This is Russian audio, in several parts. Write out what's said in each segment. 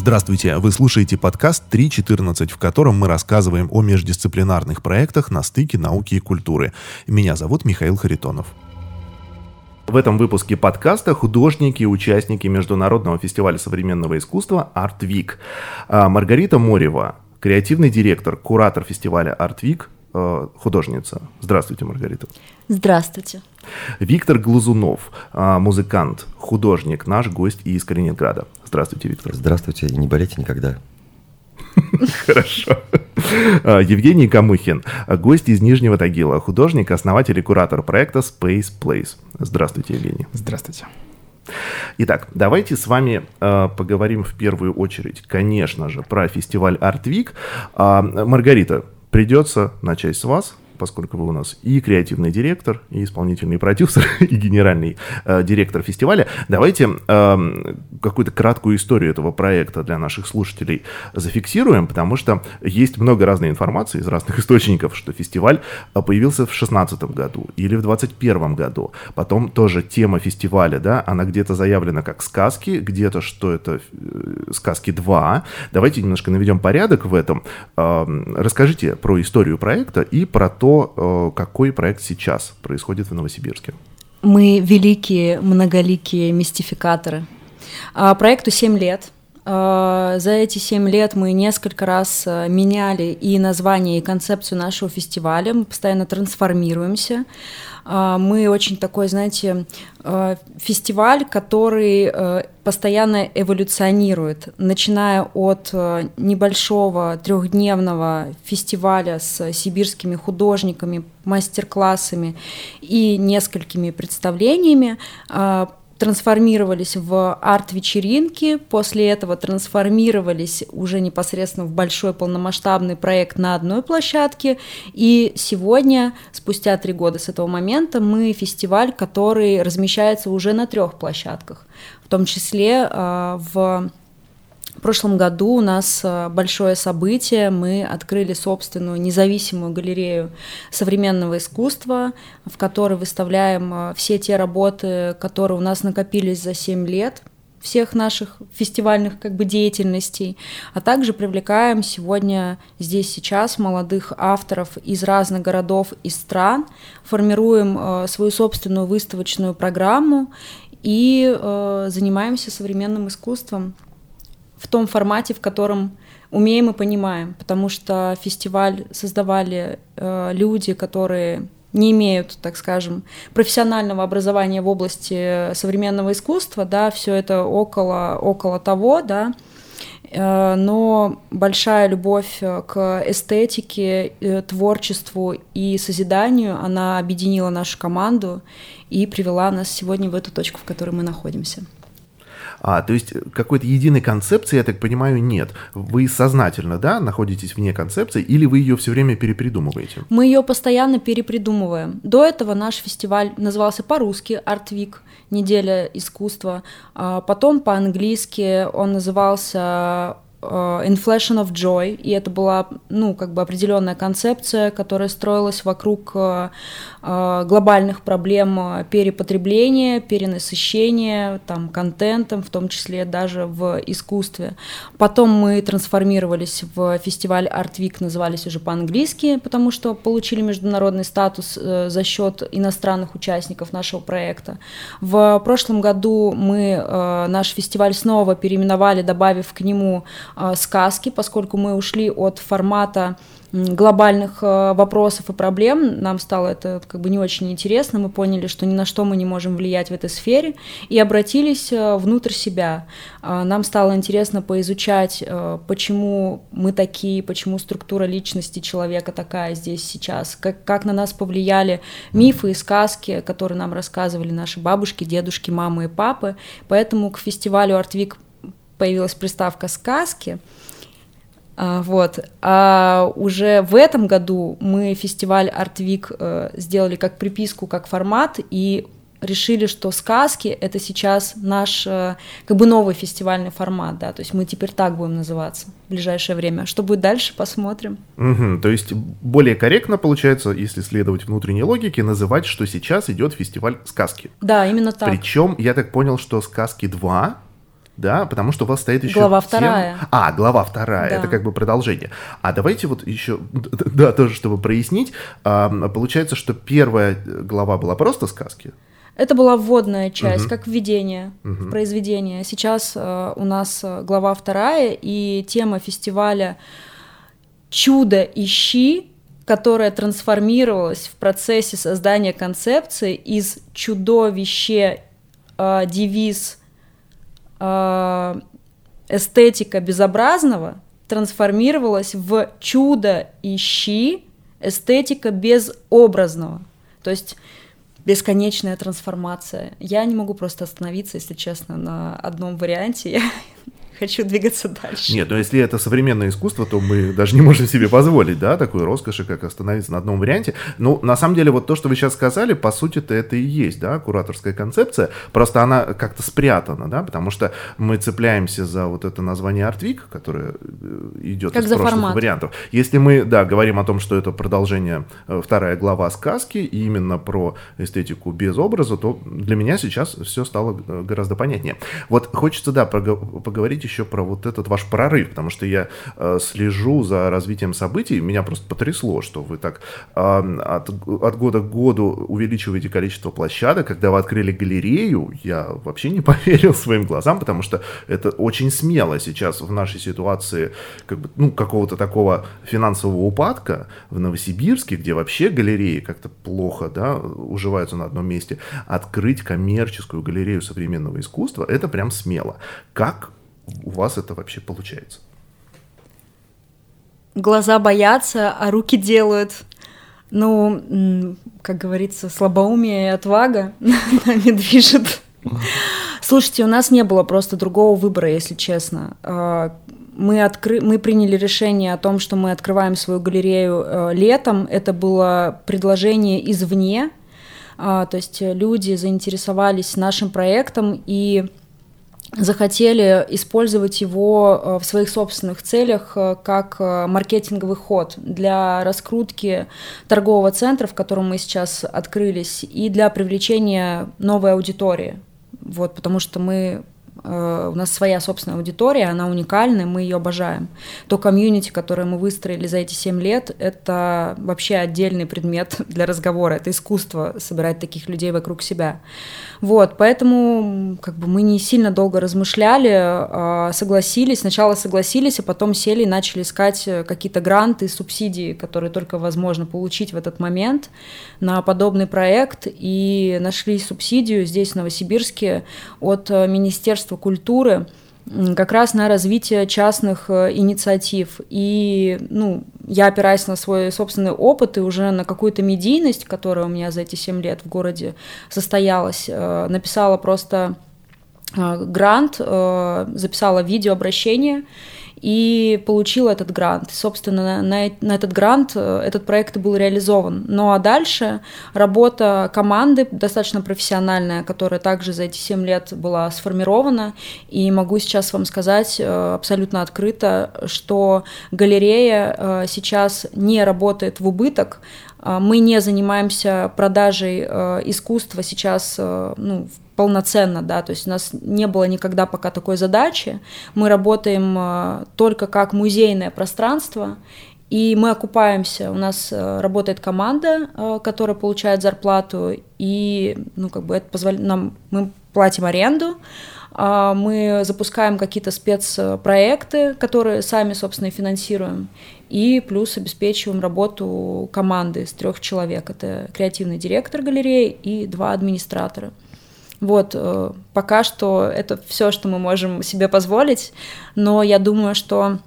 Здравствуйте, вы слушаете подкаст 3.14, в котором мы рассказываем о междисциплинарных проектах на стыке науки и культуры. Меня зовут Михаил Харитонов. В этом выпуске подкаста художники и участники Международного фестиваля современного искусства Week. А, Маргарита Морева, креативный директор, куратор фестиваля э, художница. Здравствуйте, Маргарита. Здравствуйте. Виктор Глазунов, а, музыкант, художник, наш гость из Калининграда. Здравствуйте, Виктор. Здравствуйте, и не болейте никогда. Хорошо. А, Евгений Камыхин, гость из Нижнего Тагила, художник, основатель и куратор проекта Space Place. Здравствуйте, Евгений. Здравствуйте. Итак, давайте с вами э, поговорим в первую очередь, конечно же, про фестиваль Art Week. А, Маргарита, придется начать с вас поскольку вы у нас и креативный директор, и исполнительный продюсер, и генеральный э, директор фестиваля. Давайте э, какую-то краткую историю этого проекта для наших слушателей зафиксируем, потому что есть много разной информации из разных источников, что фестиваль э, появился в 2016 году или в 2021 году. Потом тоже тема фестиваля, да, она где-то заявлена как сказки, где-то что это э, сказки 2. Давайте немножко наведем порядок в этом. Э, расскажите про историю проекта и про то, Э, какой проект сейчас происходит в Новосибирске. Мы великие, многоликие мистификаторы. А, проекту 7 лет. А, за эти 7 лет мы несколько раз э, меняли и название, и концепцию нашего фестиваля. Мы постоянно трансформируемся. А, мы очень такой, знаете, э, фестиваль, который э, постоянно эволюционирует, начиная от э, небольшого трехдневного фестиваля с сибирскими художниками, мастер-классами и несколькими представлениями, а, трансформировались в арт-вечеринки, после этого трансформировались уже непосредственно в большой полномасштабный проект на одной площадке, и сегодня, спустя три года с этого момента, мы фестиваль, который размещается уже на трех площадках, в том числе э, в в прошлом году у нас э, большое событие. Мы открыли собственную независимую галерею современного искусства, в которой выставляем э, все те работы, которые у нас накопились за 7 лет всех наших фестивальных как бы деятельностей, а также привлекаем сегодня здесь сейчас молодых авторов из разных городов и стран, формируем э, свою собственную выставочную программу и э, занимаемся современным искусством в том формате, в котором умеем и понимаем, потому что фестиваль создавали э, люди, которые не имеют, так скажем, профессионального образования в области современного искусства, да, все это около, около того, да, э, но большая любовь э, к эстетике, э, творчеству и созиданию, она объединила нашу команду и привела нас сегодня в эту точку, в которой мы находимся. А, то есть какой-то единой концепции, я так понимаю, нет. Вы сознательно, да, находитесь вне концепции, или вы ее все время перепридумываете? Мы ее постоянно перепридумываем. До этого наш фестиваль назывался по-русски Week, неделя искусства. А потом по-английски он назывался Э, Inflation of Joy, и это была, ну, как бы определенная концепция, которая строилась вокруг э, э, глобальных проблем перепотребления, перенасыщения, там, контентом, в том числе даже в искусстве. Потом мы трансформировались в фестиваль Art Week, назывались уже по-английски, потому что получили международный статус за счет иностранных участников нашего проекта. В прошлом году мы наш фестиваль снова переименовали, добавив к нему Э, сказки, поскольку мы ушли от формата глобальных э, вопросов и проблем. Нам стало это как бы не очень интересно. Мы поняли, что ни на что мы не можем влиять в этой сфере и обратились э, внутрь себя. Нам стало интересно поизучать, почему мы такие, почему структура личности человека такая здесь сейчас, как, как на нас повлияли мифы и сказки, которые нам рассказывали наши бабушки, дедушки, мамы и папы. Поэтому к фестивалю Артвик появилась приставка сказки. А, вот. А уже в этом году мы фестиваль Артвик э, сделали как приписку, как формат, и решили, что сказки — это сейчас наш э, как бы новый фестивальный формат, да, то есть мы теперь так будем называться в ближайшее время. Что будет дальше, посмотрим. Угу, то есть более корректно получается, если следовать внутренней логике, называть, что сейчас идет фестиваль сказки. Да, именно так. Причем я так понял, что сказки 2 да, потому что у вас стоит еще... Глава вторая. А, глава вторая, Да. это как бы продолжение. А давайте вот еще, да, тоже чтобы прояснить, получается, что первая глава была просто сказки, Это была вводная часть, Мгм. как введение Мгм. в произведение. Сейчас э, у нас э, глава вторая, и тема фестиваля «Чудо ищи», которая трансформировалась в процессе создания концепции из чудовище э, девиз э, эстетика безобразного трансформировалась в чудо ищи эстетика безобразного. То есть бесконечная трансформация. Я не могу просто остановиться, если честно, на одном варианте. Я хочу двигаться дальше. Нет, но если это современное искусство, то мы даже не можем себе позволить, да, такой роскоши, как остановиться на одном варианте. Ну, на самом деле, вот то, что вы сейчас сказали, по сути-то это и есть, да, кураторская концепция, просто она как-то спрятана, да, потому что мы цепляемся за вот это название Артвик, которое э, идет Как из прошлых формат. вариантов. Если мы, да, говорим о том, что это продолжение, э, вторая глава сказки, и именно про эстетику без образа, то для меня сейчас все стало э, гораздо понятнее. Вот хочется, да, поговорить еще про вот этот ваш прорыв, потому что я э, слежу за развитием событий, меня просто потрясло, что вы так э, от, от года к году увеличиваете количество площадок. Когда вы открыли галерею, я вообще не поверил своим глазам, потому что это очень смело сейчас в нашей ситуации как бы, ну, какого-то такого финансового упадка в Новосибирске, где вообще галереи как-то плохо да, уживаются на одном месте, открыть коммерческую галерею современного искусства, это прям смело. Как у вас это вообще получается? Глаза боятся, а руки делают. Ну, как говорится, слабоумие и отвага нами движет. Слушайте, у нас не было просто другого выбора, если честно. А, Мы, откры... мы приняли решение о том, что мы открываем свою галерею э, летом. Это было предложение извне. А, То есть э, люди заинтересовались нашим проектом и захотели использовать его э, в своих собственных целях э, как э, маркетинговый ход для раскрутки торгового центра, в котором мы сейчас открылись, и для привлечения новой аудитории. Вот, потому что мы у нас своя собственная аудитория, она уникальная, мы ее обожаем. То комьюнити, которое мы выстроили за эти 7 лет, это вообще отдельный предмет для разговора, это искусство собирать таких людей вокруг себя. Вот, поэтому как бы мы не сильно долго размышляли, а, согласились, сначала согласились, а потом сели и начали искать э, какие-то гранты, субсидии, которые только возможно получить в этот момент на подобный проект, и нашли субсидию здесь, в Новосибирске, от э, Министерства культуры, как раз на развитие частных э, инициатив. И, ну, я опираясь на свой собственный опыт и уже на какую-то медийность, которая у меня за эти 7 лет в городе состоялась, э, написала просто э, грант, записала видеообращение и получила этот грант. И, собственно, на, на, на этот грант э, этот проект был реализован. Ну а дальше работа команды достаточно профессиональная, которая также за эти 7 лет была сформирована. И могу сейчас вам сказать э, абсолютно открыто, что галерея э, сейчас не работает в убыток. Мы не занимаемся продажей искусства сейчас ну, в полноценно, да, то есть у нас не было никогда пока такой задачи. Мы работаем э, только как музейное пространство, и мы окупаемся. У нас э, работает команда, э, которая получает зарплату, и, ну, как бы это позволяет нам, мы платим аренду, а, мы запускаем какие-то спецпроекты, которые сами, собственно, и финансируем, и плюс обеспечиваем работу команды из трех человек. Это креативный директор галереи и два администратора. Вот, э, пока что это все, что мы можем себе позволить, но я думаю, что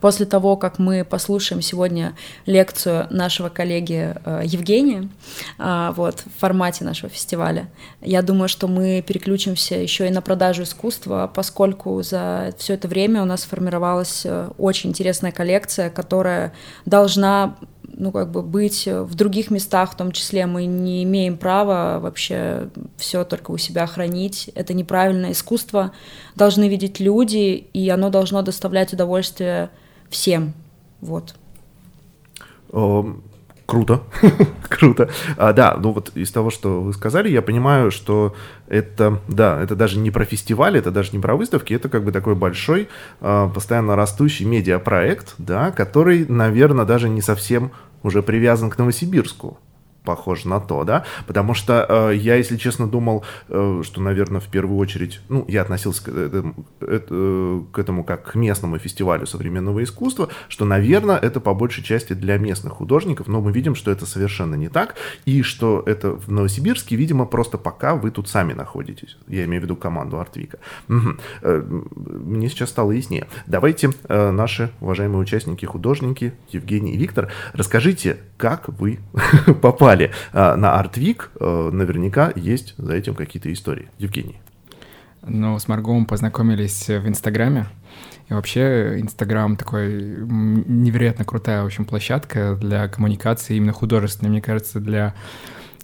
после того, как мы послушаем сегодня лекцию нашего коллеги э, Евгения, э, вот, в формате нашего фестиваля, я думаю, что мы переключимся еще и на продажу искусства, поскольку за все это время у нас сформировалась очень интересная коллекция, которая должна ну, как бы быть в других местах, в том числе мы не имеем права вообще все только у себя хранить. Это неправильное искусство. Должны видеть люди, и оно должно доставлять удовольствие всем. Вот. Круто, круто. А, да, ну вот из того, что вы сказали, я понимаю, что это, да, это даже не про фестиваль, это даже не про выставки, это как бы такой большой, а, постоянно растущий медиапроект, да, который, наверное, даже не совсем уже привязан к Новосибирску похоже на то, да, потому что э, я, если честно, думал, э, что, наверное, в первую очередь, ну, я относился к этому, это, к этому как к местному фестивалю современного искусства, что, наверное, это по большей части для местных художников, но мы видим, что это совершенно не так, и что это в Новосибирске, видимо, просто пока вы тут сами находитесь, я имею в виду команду Артвика. Угу. Э, мне сейчас стало яснее. Давайте э, наши уважаемые участники, художники, Евгений и Виктор, расскажите, как вы попали попали э, на Артвик, э, наверняка есть за этим какие-то истории. Евгений. Ну, с Маргом познакомились в Инстаграме. И вообще Инстаграм такой невероятно крутая, в общем, площадка для коммуникации именно художественной. Мне кажется, для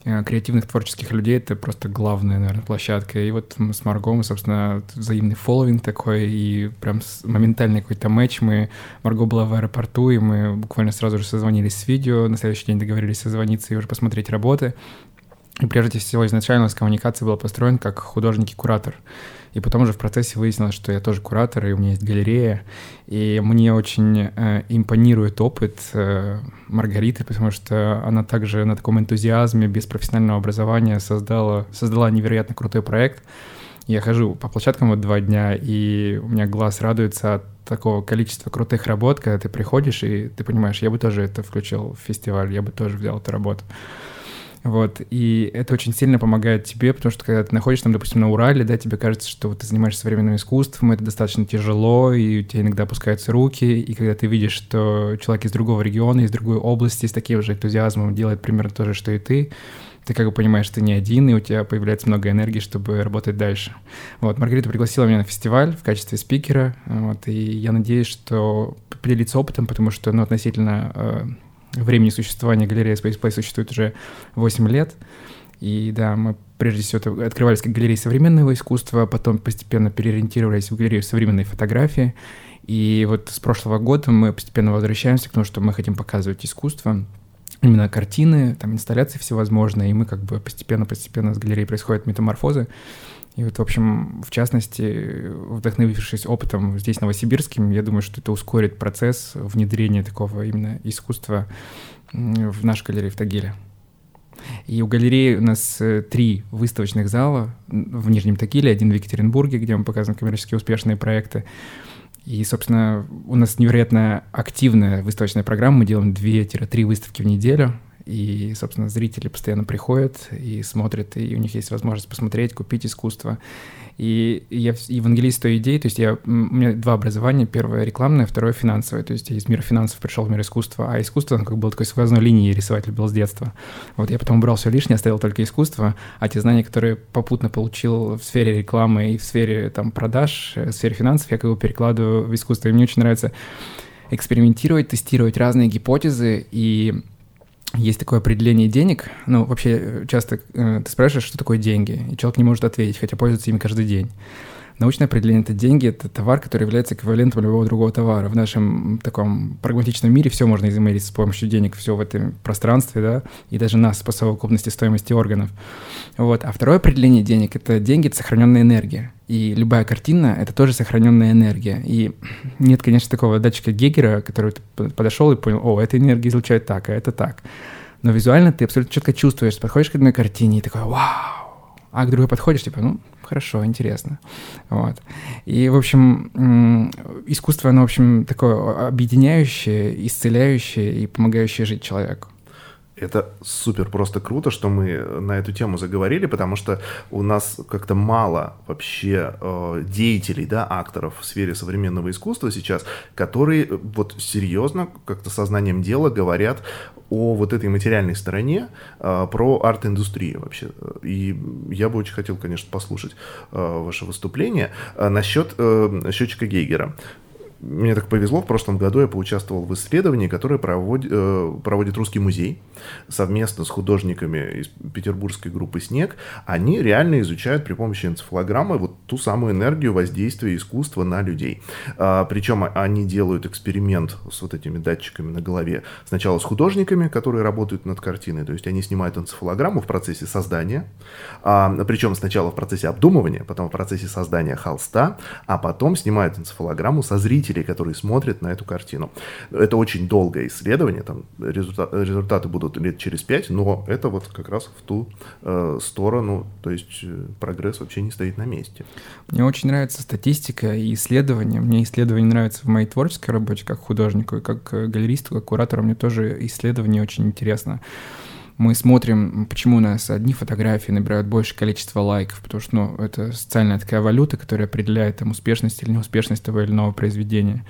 креативных творческих людей это просто главная, наверное, площадка. И вот с Марго, мы, собственно, взаимный фолловинг такой, и прям моментальный какой-то матч. Мы, Марго была в аэропорту, и мы буквально сразу же созвонились с видео, на следующий день договорились созвониться и уже посмотреть работы. И прежде всего, изначально у нас коммуникация была построена как художник и куратор. И потом уже в процессе выяснилось, что я тоже куратор, и у меня есть галерея. И мне очень э, импонирует опыт э, Маргариты, потому что она также на таком энтузиазме, без профессионального образования создала, создала невероятно крутой проект. Я хожу по площадкам вот два дня, и у меня глаз радуется от такого количества крутых работ, когда ты приходишь, и ты понимаешь, я бы тоже это включил в фестиваль, я бы тоже взял эту работу. Вот, и это очень сильно помогает тебе, потому что когда ты находишься там, допустим, на Урале, да, тебе кажется, что вот ты занимаешься современным искусством, это достаточно тяжело, и у тебя иногда опускаются руки, и когда ты видишь, что человек из другого региона, из другой области, с таким же энтузиазмом делает примерно то же, что и ты, ты как бы понимаешь, что ты не один, и у тебя появляется много энергии, чтобы работать дальше. Вот, Маргарита пригласила меня на фестиваль в качестве спикера, вот, и я надеюсь, что поделиться опытом, потому что, ну, относительно э, времени существования галереи Space Play существует уже 8 лет. И да, мы прежде всего открывались как галерея современного искусства, потом постепенно переориентировались в галерею современной фотографии. И вот с прошлого года мы постепенно возвращаемся к тому, что мы хотим показывать искусство, именно картины, там инсталляции всевозможные, и мы как бы постепенно-постепенно с галереей происходят метаморфозы. И вот, в общем, в частности, вдохновившись опытом здесь, новосибирским, я думаю, что это ускорит процесс внедрения такого именно искусства в наш галерею в Тагиле. И у галереи у нас э, три выставочных зала в Нижнем Тагиле, один в Екатеринбурге, где мы показываем коммерчески успешные проекты. И, собственно, у нас невероятно активная выставочная программа. Мы делаем 2-3 выставки в неделю и, собственно, зрители постоянно приходят и смотрят, и у них есть возможность посмотреть, купить искусство. И я евангелист той идеи, то есть я, у меня два образования, первое рекламное, второе финансовое, то есть я из мира финансов пришел в мир искусства, а искусство, оно как было такой сквозной линией рисовать любил с детства. Вот я потом убрал все лишнее, оставил только искусство, а те знания, которые попутно получил в сфере рекламы и в сфере там продаж, э, в сфере финансов, я как бы перекладываю в искусство. И мне очень нравится экспериментировать, тестировать разные гипотезы и есть такое определение денег. Ну, вообще, э, часто э, ты спрашиваешь, что такое деньги, и человек не может ответить, хотя пользуется ими каждый день. Научное определение — это деньги, это товар, который является эквивалентом любого другого товара. В нашем таком прагматичном мире все можно измерить с помощью денег, все в этом пространстве, да, и даже нас по совокупности стоимости органов. Вот. А второе определение денег — это деньги — это сохраненная энергия. И любая картина — это тоже сохраненная энергия. И нет, конечно, такого датчика Гегера, который подошел и понял, о, эта энергия излучает так, а это так. Но визуально ты абсолютно четко чувствуешь, подходишь к одной картине и такой, вау, а к другой подходишь, типа, ну, хорошо, интересно. Вот. И, в общем, искусство, оно, в общем, такое объединяющее, исцеляющее и помогающее жить человеку. Это супер просто круто, что мы на эту тему заговорили, потому что у нас как-то мало вообще э, деятелей, да, акторов в сфере современного искусства сейчас, которые э, вот серьезно, как-то сознанием дела говорят о вот этой материальной стороне, э, про арт-индустрию вообще. И я бы очень хотел, конечно, послушать э, ваше выступление э, насчет э, счетчика Гейгера мне так повезло, в прошлом году я поучаствовал в исследовании, которое проводит, э, проводит Русский музей совместно с художниками из петербургской группы «Снег». Они реально изучают при помощи энцефалограммы вот ту самую энергию воздействия искусства на людей. А, причем они делают эксперимент с вот этими датчиками на голове. Сначала с художниками, которые работают над картиной, то есть они снимают энцефалограмму в процессе создания, а, причем сначала в процессе обдумывания, потом в процессе создания холста, а потом снимают энцефалограмму со зрителей, которые смотрят на эту картину. Это очень долгое исследование, там результат, результаты будут лет через пять, но это вот как раз в ту э, сторону, то есть э, прогресс вообще не стоит на месте. Мне очень нравится статистика и исследования. Мне исследования нравятся в моей творческой работе как художнику и как э, галеристу, как куратору. Мне тоже исследование очень интересно мы смотрим, почему у нас одни фотографии набирают большее количество лайков, потому что, ну, это социальная такая валюта, которая определяет там успешность или неуспешность того или иного произведения.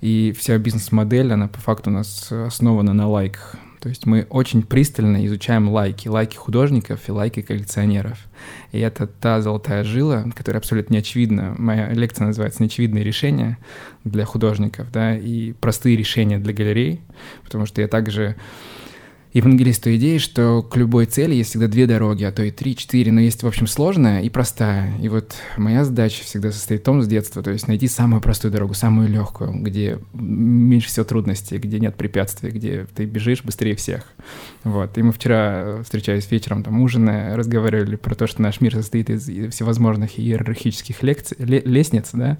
И вся бизнес-модель, она по факту у нас основана на лайках. То есть мы очень пристально изучаем лайки, лайки художников и лайки коллекционеров. И это та золотая жила, которая абсолютно не очевидна. Моя лекция называется «Неочевидные решения для художников», да, и простые решения для галерей, потому что я также евангелисту идеи, что к любой цели есть всегда две дороги, а то и три, четыре, но есть, в общем, сложная и простая. И вот моя задача всегда состоит в том с детства, то есть найти самую простую дорогу, самую легкую, где меньше всего трудностей, где нет препятствий, где ты бежишь быстрее всех. Вот. И мы вчера, встречаясь вечером, там, ужиная, разговаривали про то, что наш мир состоит из всевозможных иерархических лекций, лестниц, да,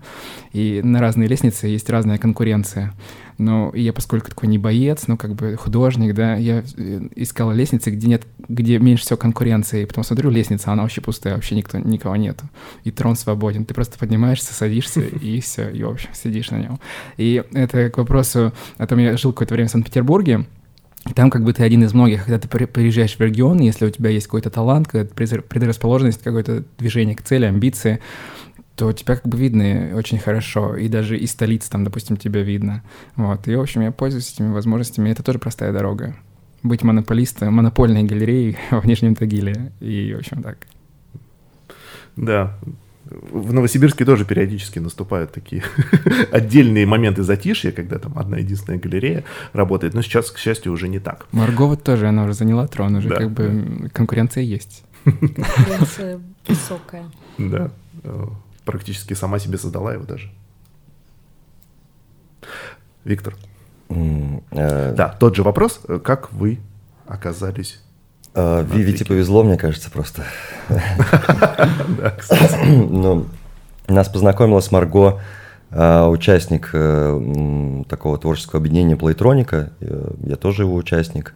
и на разные лестницы есть разная конкуренция. Но я, поскольку такой не боец, ну, как бы художник, да, я э, искал лестницы, где нет, где меньше всего конкуренции. И потом смотрю, лестница, она вообще пустая, вообще никто, никого нету. И трон свободен. Ты просто поднимаешься, садишься, и все, и, в общем, сидишь на нем. И это к вопросу о том, я жил какое-то время в Санкт-Петербурге, там как бы ты один из многих, когда ты приезжаешь в регион, если у тебя есть какой-то талант, какая-то предрасположенность, какое-то движение к цели, амбиции, то тебя как бы видно очень хорошо, и даже из столицы там, допустим, тебя видно. Вот, и, в общем, я пользуюсь этими возможностями, это тоже простая дорога. Быть монополистом, монопольной галереей в Нижнем Тагиле, и, в общем, так. Да, в Новосибирске тоже периодически наступают такие отдельные моменты затишья, когда там одна единственная галерея работает, но сейчас, к счастью, уже не так. Маргова тоже, она уже заняла трон, уже да. как бы конкуренция есть. Конкуренция высокая. Да практически сама себе создала его даже. Виктор. Mm, э... Да, тот же вопрос. Как вы оказались Uh, повезло, мне кажется, просто. Ну, нас познакомила с Марго, участник э, такого творческого объединения Плейтроника, я тоже его участник,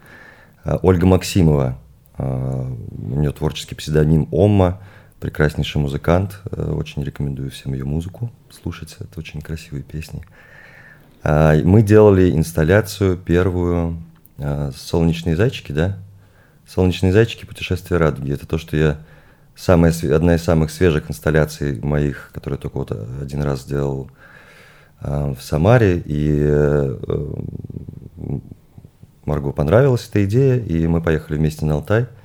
Ольга Максимова, у нее творческий псевдоним Омма, прекраснейший музыкант. Э, очень рекомендую всем ее музыку слушать. Это очень красивые песни. А, мы делали инсталляцию первую а, «Солнечные зайчики», да? «Солнечные зайчики. Путешествие радуги». Это то, что я... Самая, одна из самых свежих инсталляций моих, которые только вот один раз сделал в Самаре. И э, Марго понравилась эта идея, и мы поехали вместе на Алтай –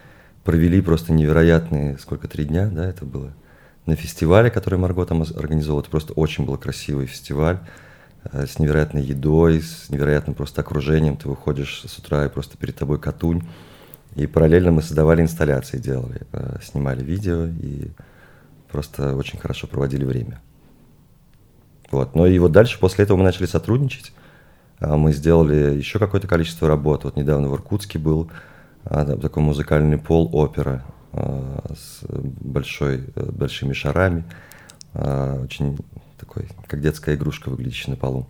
провели просто невероятные, сколько, три дня, да, это было, на фестивале, который Марго там организовал. Это просто очень был красивый фестиваль э, с невероятной едой, с невероятным просто окружением. Ты выходишь с утра и просто перед тобой катунь. И параллельно мы создавали инсталляции, делали, э, снимали видео и просто очень хорошо проводили время. Вот. Но и вот дальше, после этого мы начали сотрудничать. А мы сделали еще какое-то количество работ. Вот недавно в Иркутске был, а, такой музыкальный пол опера а, с большой, э, большими шарами, а, очень такой, как детская игрушка, выглядящая на полу.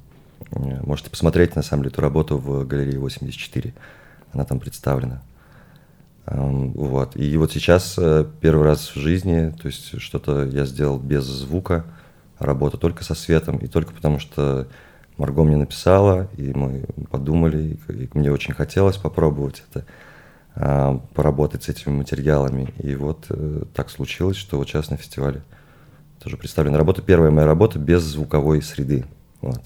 Э, можете посмотреть, на самом деле, эту работу в галерее 84. Она там представлена. Вот. И вот сейчас э, первый раз в жизни, то есть что-то я сделал без звука, работа только со светом, и только потому что Марго мне написала, и мы подумали, и мне очень хотелось попробовать это. А, поработать с этими материалами. И вот э, так случилось, что вот сейчас на фестивале тоже представлена работа. Первая моя работа без звуковой среды. Вот.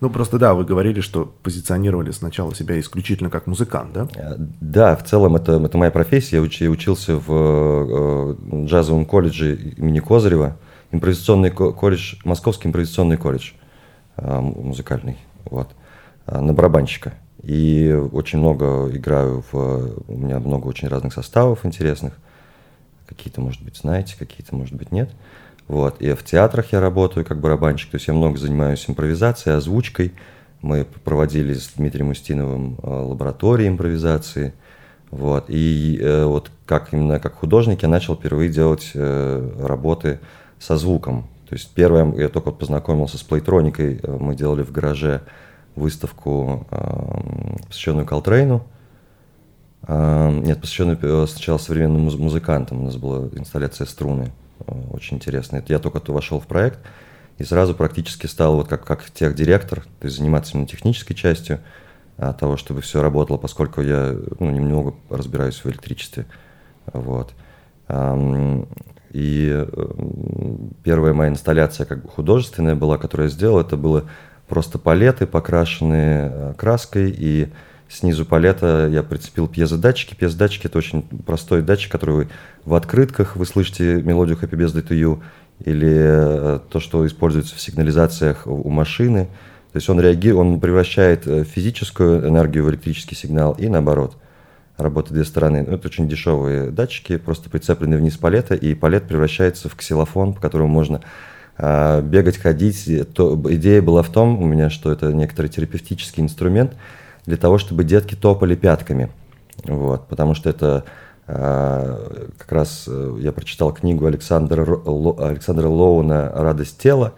Ну, просто да, вы говорили, что позиционировали сначала себя исключительно как музыкант, да? Э, да, в целом это, это моя профессия. Я, уч, я учился в э, джазовом колледже имени Козырева, импровизационный колледж, Московский импровизационный колледж. музыкальный, вот, на барабанщика. И очень много играю в... У меня много очень разных составов интересных. Какие-то, может быть, знаете, какие-то, может быть, нет. Вот. И в театрах я работаю как барабанщик, то есть я много занимаюсь импровизацией, озвучкой. Мы проводили с Дмитрием Устиновым э, лаборатории импровизации. Вот. И э, вот как именно как художник я начал впервые делать э, работы со звуком. То есть первое, я только познакомился с плейтроникой, мы делали в гараже выставку, э, посвященную Колтрейну. Э, нет, посвященную э, сначала современным музыкантам. У нас была инсталляция струны, очень интересная. Я только то вошел в проект и сразу практически стал вот как, как техдиректор, то есть заниматься именно технической частью того, чтобы все работало, поскольку я ну, немного разбираюсь в электричестве. Вот. И первая моя инсталляция как бы художественная была, которую я сделал, это было просто палеты, покрашенные э, краской, и снизу палета я прицепил пьезодатчики. Пьезодатчики – это очень простой датчик, который вы в открытках, вы слышите мелодию Happy Birthday to You, или э, то, что используется в сигнализациях у машины. То есть он реагирует, он превращает э, физическую энергию в электрический сигнал и наоборот. Работает две стороны. Ну, это очень дешевые датчики, просто прицеплены вниз палета, и палет превращается в ксилофон, по которому можно а, бегать, ходить. То, идея была в том у меня, что это некоторый терапевтический инструмент для того, чтобы детки топали пятками. Вот, потому что это а, как раз э, я прочитал книгу Александра, Александра Лоуна «Радость тела»,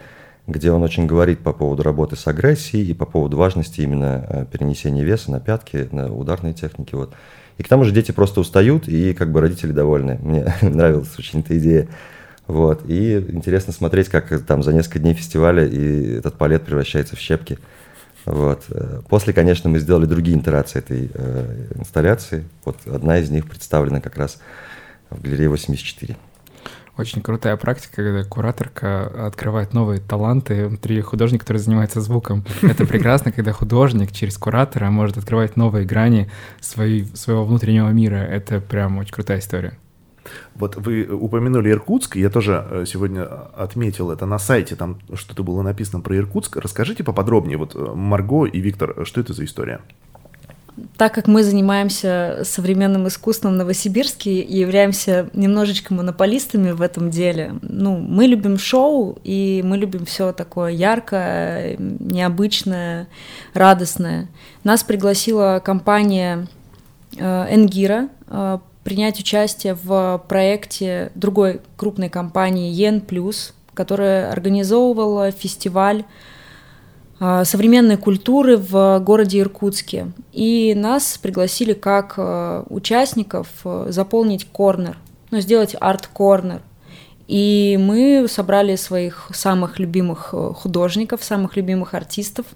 где он очень говорит по поводу работы с агрессией и по поводу важности именно э, перенесения веса на пятки, на ударные техники. Вот. И к тому же дети просто устают, и как бы родители довольны. Мне нравилась очень эта идея. Вот. И интересно смотреть, как там за несколько дней фестиваля и этот палет превращается в щепки. Вот. После, конечно, мы сделали другие итерации этой э, инсталляции. Вот одна из них представлена как раз в галерее 84. Очень крутая практика, когда кураторка открывает новые таланты внутри художника, который занимается звуком. Это прекрасно, когда художник через куратора может открывать новые грани своей, своего внутреннего мира. Это прям очень крутая история. Вот вы упомянули Иркутск, я тоже э, сегодня отметил это на сайте, там что-то было написано про Иркутск. Расскажите поподробнее, вот э, Марго и Виктор, что это за история? Так как мы занимаемся современным искусством в Новосибирске и являемся немножечко монополистами в этом деле, ну, мы любим шоу, и мы любим все такое яркое, необычное, радостное. Нас пригласила компания Энгира принять участие в проекте другой крупной компании Ен Плюс, которая организовывала фестиваль а, современной культуры в городе Иркутске. И нас пригласили как а, участников а, заполнить корнер, ну, сделать арт-корнер. И мы собрали своих самых любимых художников, самых любимых артистов.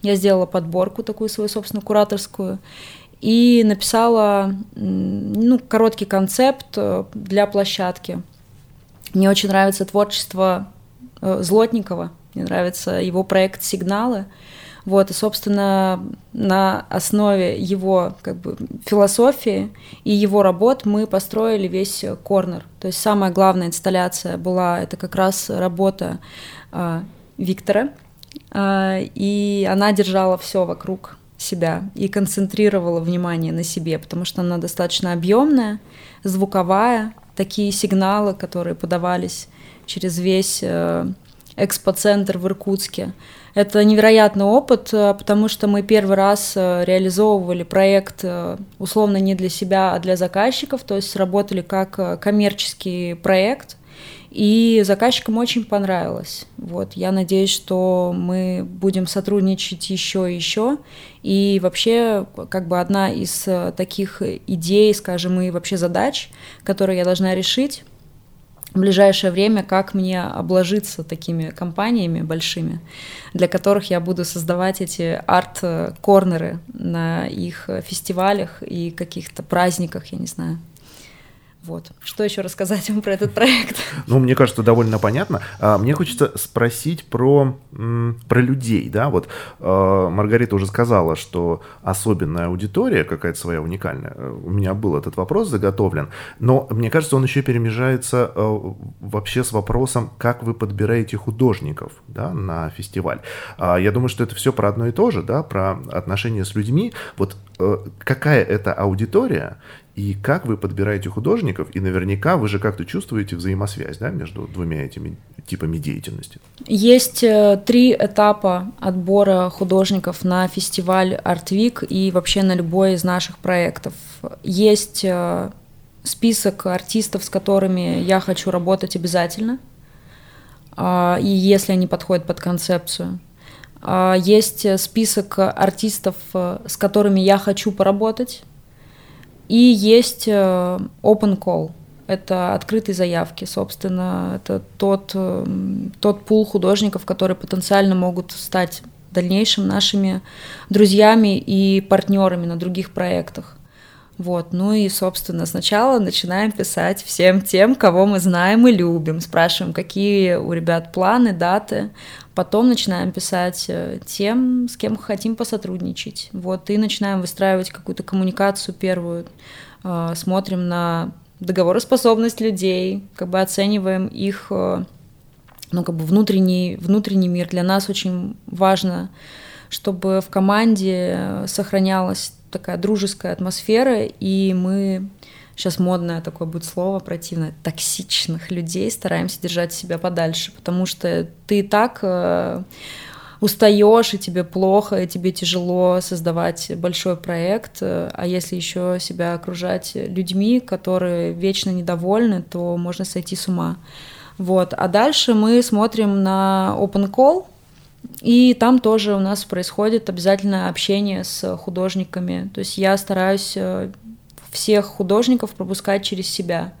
Я сделала подборку такую свою собственную кураторскую и написала ну, короткий концепт э, для площадки. Мне очень нравится творчество э, Злотникова, мне нравится его проект «Сигналы». Вот, и, собственно, на основе его как бы, философии и его работ мы построили весь корнер. То есть самая главная инсталляция была, это как раз работа э, Виктора, э, и она держала все вокруг себя и концентрировала внимание на себе, потому что она достаточно объемная, звуковая, такие сигналы, которые подавались через весь э, экспоцентр в Иркутске. Это невероятный опыт, э, потому что мы первый раз э, реализовывали проект условно не для себя, а для заказчиков, то есть работали как коммерческий проект – и заказчикам очень понравилось. Вот, я надеюсь, что мы будем сотрудничать еще и еще. И вообще, как бы одна из э, таких идей, скажем, и вообще задач, которые я должна решить в ближайшее время, как мне обложиться такими компаниями большими, для которых я буду создавать эти арт-корнеры на их фестивалях и каких-то праздниках, я не знаю. Вот. Что еще рассказать вам про этот проект? Ну, мне кажется, довольно понятно. А, мне хочется спросить про, про людей, да, вот а, Маргарита уже сказала, что особенная аудитория какая-то своя уникальная. У меня был этот вопрос заготовлен, но мне кажется, он еще перемежается а, вообще с вопросом, как вы подбираете художников, да, на фестиваль. Я думаю, что это все про одно и то же, да, про отношения с людьми. Вот какая это аудитория и как вы подбираете художников, и наверняка вы же как-то чувствуете взаимосвязь да, между двумя этими типами деятельности. Есть э, три этапа отбора художников на фестиваль Art Week и вообще на любой из наших проектов. Есть э, список артистов, с которыми я хочу работать обязательно, а, и если они подходят под концепцию. А, есть список артистов, э, с которыми я хочу поработать, и есть э, open call. Это открытые заявки, собственно, это тот, э, тот пул художников, которые потенциально могут стать дальнейшим нашими друзьями и партнерами на других проектах. Вот, ну и, собственно, сначала начинаем писать всем тем, кого мы знаем и любим, спрашиваем, какие у ребят планы, даты, потом начинаем писать э, тем, с кем хотим посотрудничать, вот, и начинаем выстраивать какую-то коммуникацию первую, э, смотрим на договороспособность людей, как бы оцениваем их, э, ну, как бы внутренний, внутренний мир. Для нас очень важно, чтобы в команде сохранялась такая дружеская атмосфера, и мы сейчас модное такое будет слово противное, токсичных людей стараемся держать себя подальше, потому что ты и так э, устаешь, и тебе плохо, и тебе тяжело создавать большой проект, а если еще себя окружать людьми, которые вечно недовольны, то можно сойти с ума. Вот. А дальше мы смотрим на open call, и там тоже у нас происходит обязательно общение с художниками. То есть я стараюсь э, всех художников пропускать через себя.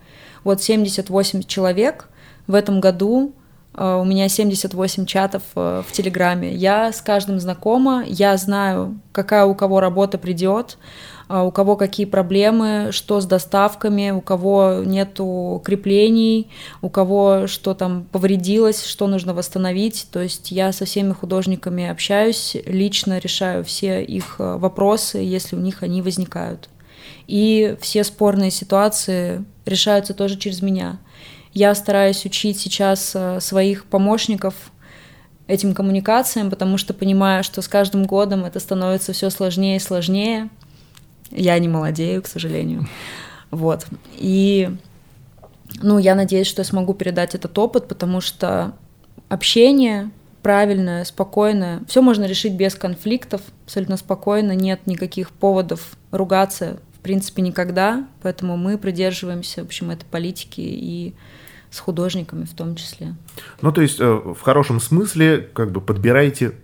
Вот 78 человек в этом году э, у меня 78 чатов э, в Телеграме. Я с каждым знакома, я знаю, какая у кого работа придет, а, у кого какие проблемы, что с доставками, у кого нету креплений, у кого что там повредилось, что нужно восстановить. То есть я со всеми художниками общаюсь, лично решаю все их вопросы, если у них они возникают. И все спорные ситуации решаются тоже через меня. Я стараюсь учить сейчас а, своих помощников этим коммуникациям, потому что понимаю, что с каждым годом это становится все сложнее и сложнее. Я не молодею, к сожалению. Вот. И, ну, я надеюсь, что я смогу передать этот опыт, потому что общение правильное, спокойное, все можно решить без конфликтов, абсолютно спокойно, нет никаких поводов ругаться, принципе, никогда, поэтому мы придерживаемся, в общем, этой политики и с художниками в том числе. Ну, то есть, э, в хорошем смысле, как бы подбираете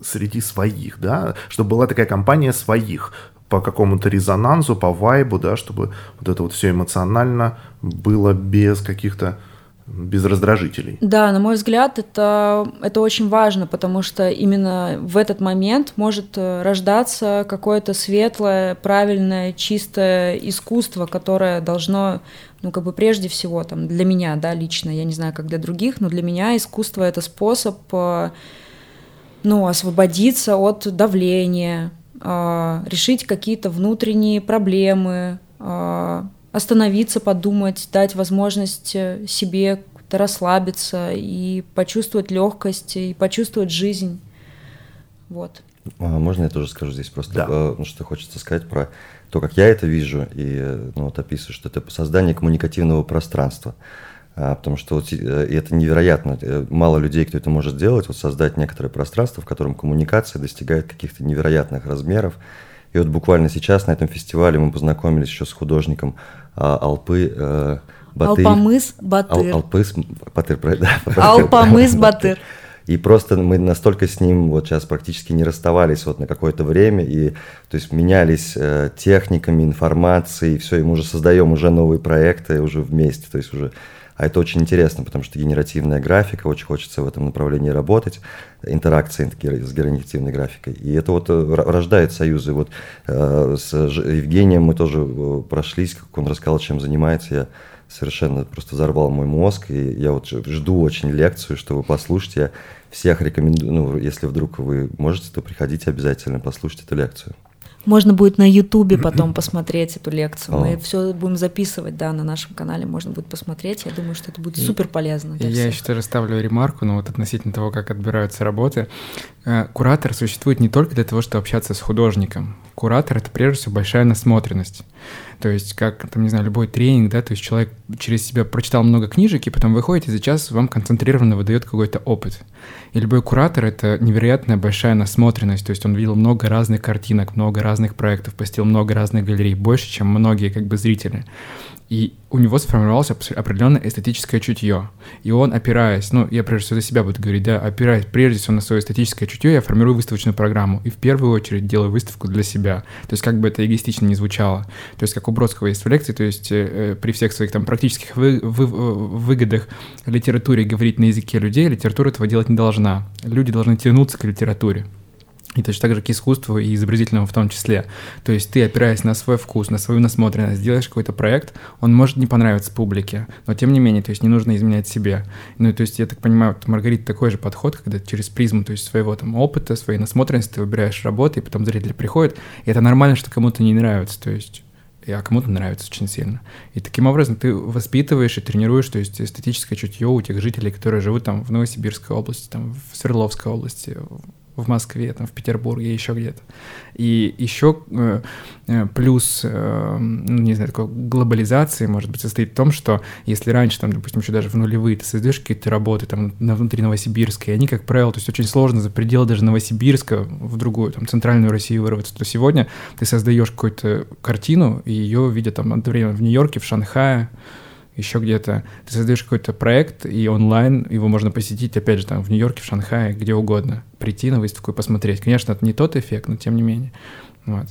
среди своих, да, чтобы была такая компания своих по какому-то резонансу, по вайбу, да, чтобы вот это вот все эмоционально было без каких-то без раздражителей. Да, на мой взгляд, это, это очень важно, потому что именно в этот момент может э, рождаться какое-то светлое, правильное, чистое искусство, которое должно, ну, как бы прежде всего, там, для меня, да, лично, я не знаю, как для других, но для меня искусство — это способ э, ну, освободиться от давления, а, решить какие-то внутренние проблемы, остановиться, подумать, дать возможность э, себе расслабиться и почувствовать легкость, и почувствовать жизнь. Вот. А можно я тоже скажу здесь просто, да. Э, ну, что хочется сказать про то, как я это вижу, и э, ну, вот описываю, что это создание коммуникативного пространства. А, потому что вот, и это невероятно. Мало людей, кто это может сделать, вот создать некоторое пространство, в котором коммуникация достигает каких-то невероятных размеров. И вот буквально сейчас на этом фестивале мы познакомились еще с художником а, Алпы э, Батыр. Алпамыс Батыр. Ал, Алпыс Батыр, да. Алпамыс Батыр. И просто мы настолько с ним вот сейчас практически не расставались вот на какое-то время, и то есть менялись э, техниками, информацией, все, и мы уже создаем уже новые проекты уже вместе, то есть уже А это очень интересно, потому что генеративная графика, очень хочется в этом направлении работать, интеракция с генеративной графикой. И это вот э, рождает союзы. Вот э, с Евгением мы тоже э, прошлись, как он рассказал, чем занимается. Я совершенно просто взорвал мой мозг, и я вот жду очень лекцию, чтобы послушать. Я всех рекомендую, ну, если вдруг вы можете, то приходите обязательно послушать эту лекцию. Можно будет на Ютубе потом посмотреть эту лекцию. Мы все будем записывать, да, на нашем канале можно будет посмотреть. Я думаю, что это будет супер полезно. Я всех. еще тоже ставлю ремарку, ну вот относительно того, как отбираются работы. Э, куратор существует не только для того, чтобы общаться с художником. Куратор — это прежде всего большая насмотренность. То есть, как, там, не знаю, любой тренинг, да, то есть человек через себя прочитал много книжек, и потом выходит, и за час вам концентрированно выдает какой-то опыт. И любой куратор — это невероятная большая насмотренность, то есть он видел много разных картинок, много разных проектов, посетил много разных галерей, больше, чем многие как бы зрители и у него сформировалось определенное эстетическое чутье. И он, опираясь, ну, я прежде всего за себя буду говорить, да, опираясь прежде всего на свое эстетическое чутье, я формирую выставочную программу. И в первую очередь делаю выставку для себя. То есть как бы это эгоистично не звучало. То есть как у Бродского есть в лекции, то есть э, при всех своих там практических вы, вы, выгодах литературе говорить на языке людей, литература этого делать не должна. Люди должны тянуться к литературе. И точно так же к искусству и изобразительному в том числе. То есть ты, опираясь на свой вкус, на свою насмотренность, делаешь какой-то проект, он может не понравиться публике, но тем не менее, то есть не нужно изменять себе. Ну, то есть я так понимаю, вот Маргарита такой же подход, когда через призму, то есть своего там опыта, своей насмотренности ты выбираешь работы, и потом зрители приходят, и это нормально, что кому-то не нравится, то есть а кому-то нравится очень сильно. И таким образом ты воспитываешь и тренируешь, то есть эстетическое чутье у тех жителей, которые живут там в Новосибирской области, там в Свердловской области, в Москве, там, в Петербурге, еще где-то. И еще э, э, плюс, э, ну, не знаю, такой глобализации, может быть, состоит в том, что если раньше, там, допустим, еще даже в нулевые ты создаешь какие-то работы там на внутри Новосибирска, и они, как правило, то есть очень сложно за пределы даже Новосибирска в другую, там, центральную Россию вырваться, то сегодня ты создаешь какую-то картину, и ее видят там одновременно в Нью-Йорке, в Шанхае, еще где-то. Ты создаешь какой-то проект, и онлайн его можно посетить, опять же, там, в Нью-Йорке, в Шанхае, где угодно. Прийти на выставку и посмотреть. Конечно, это не тот эффект, но тем не менее. Вот.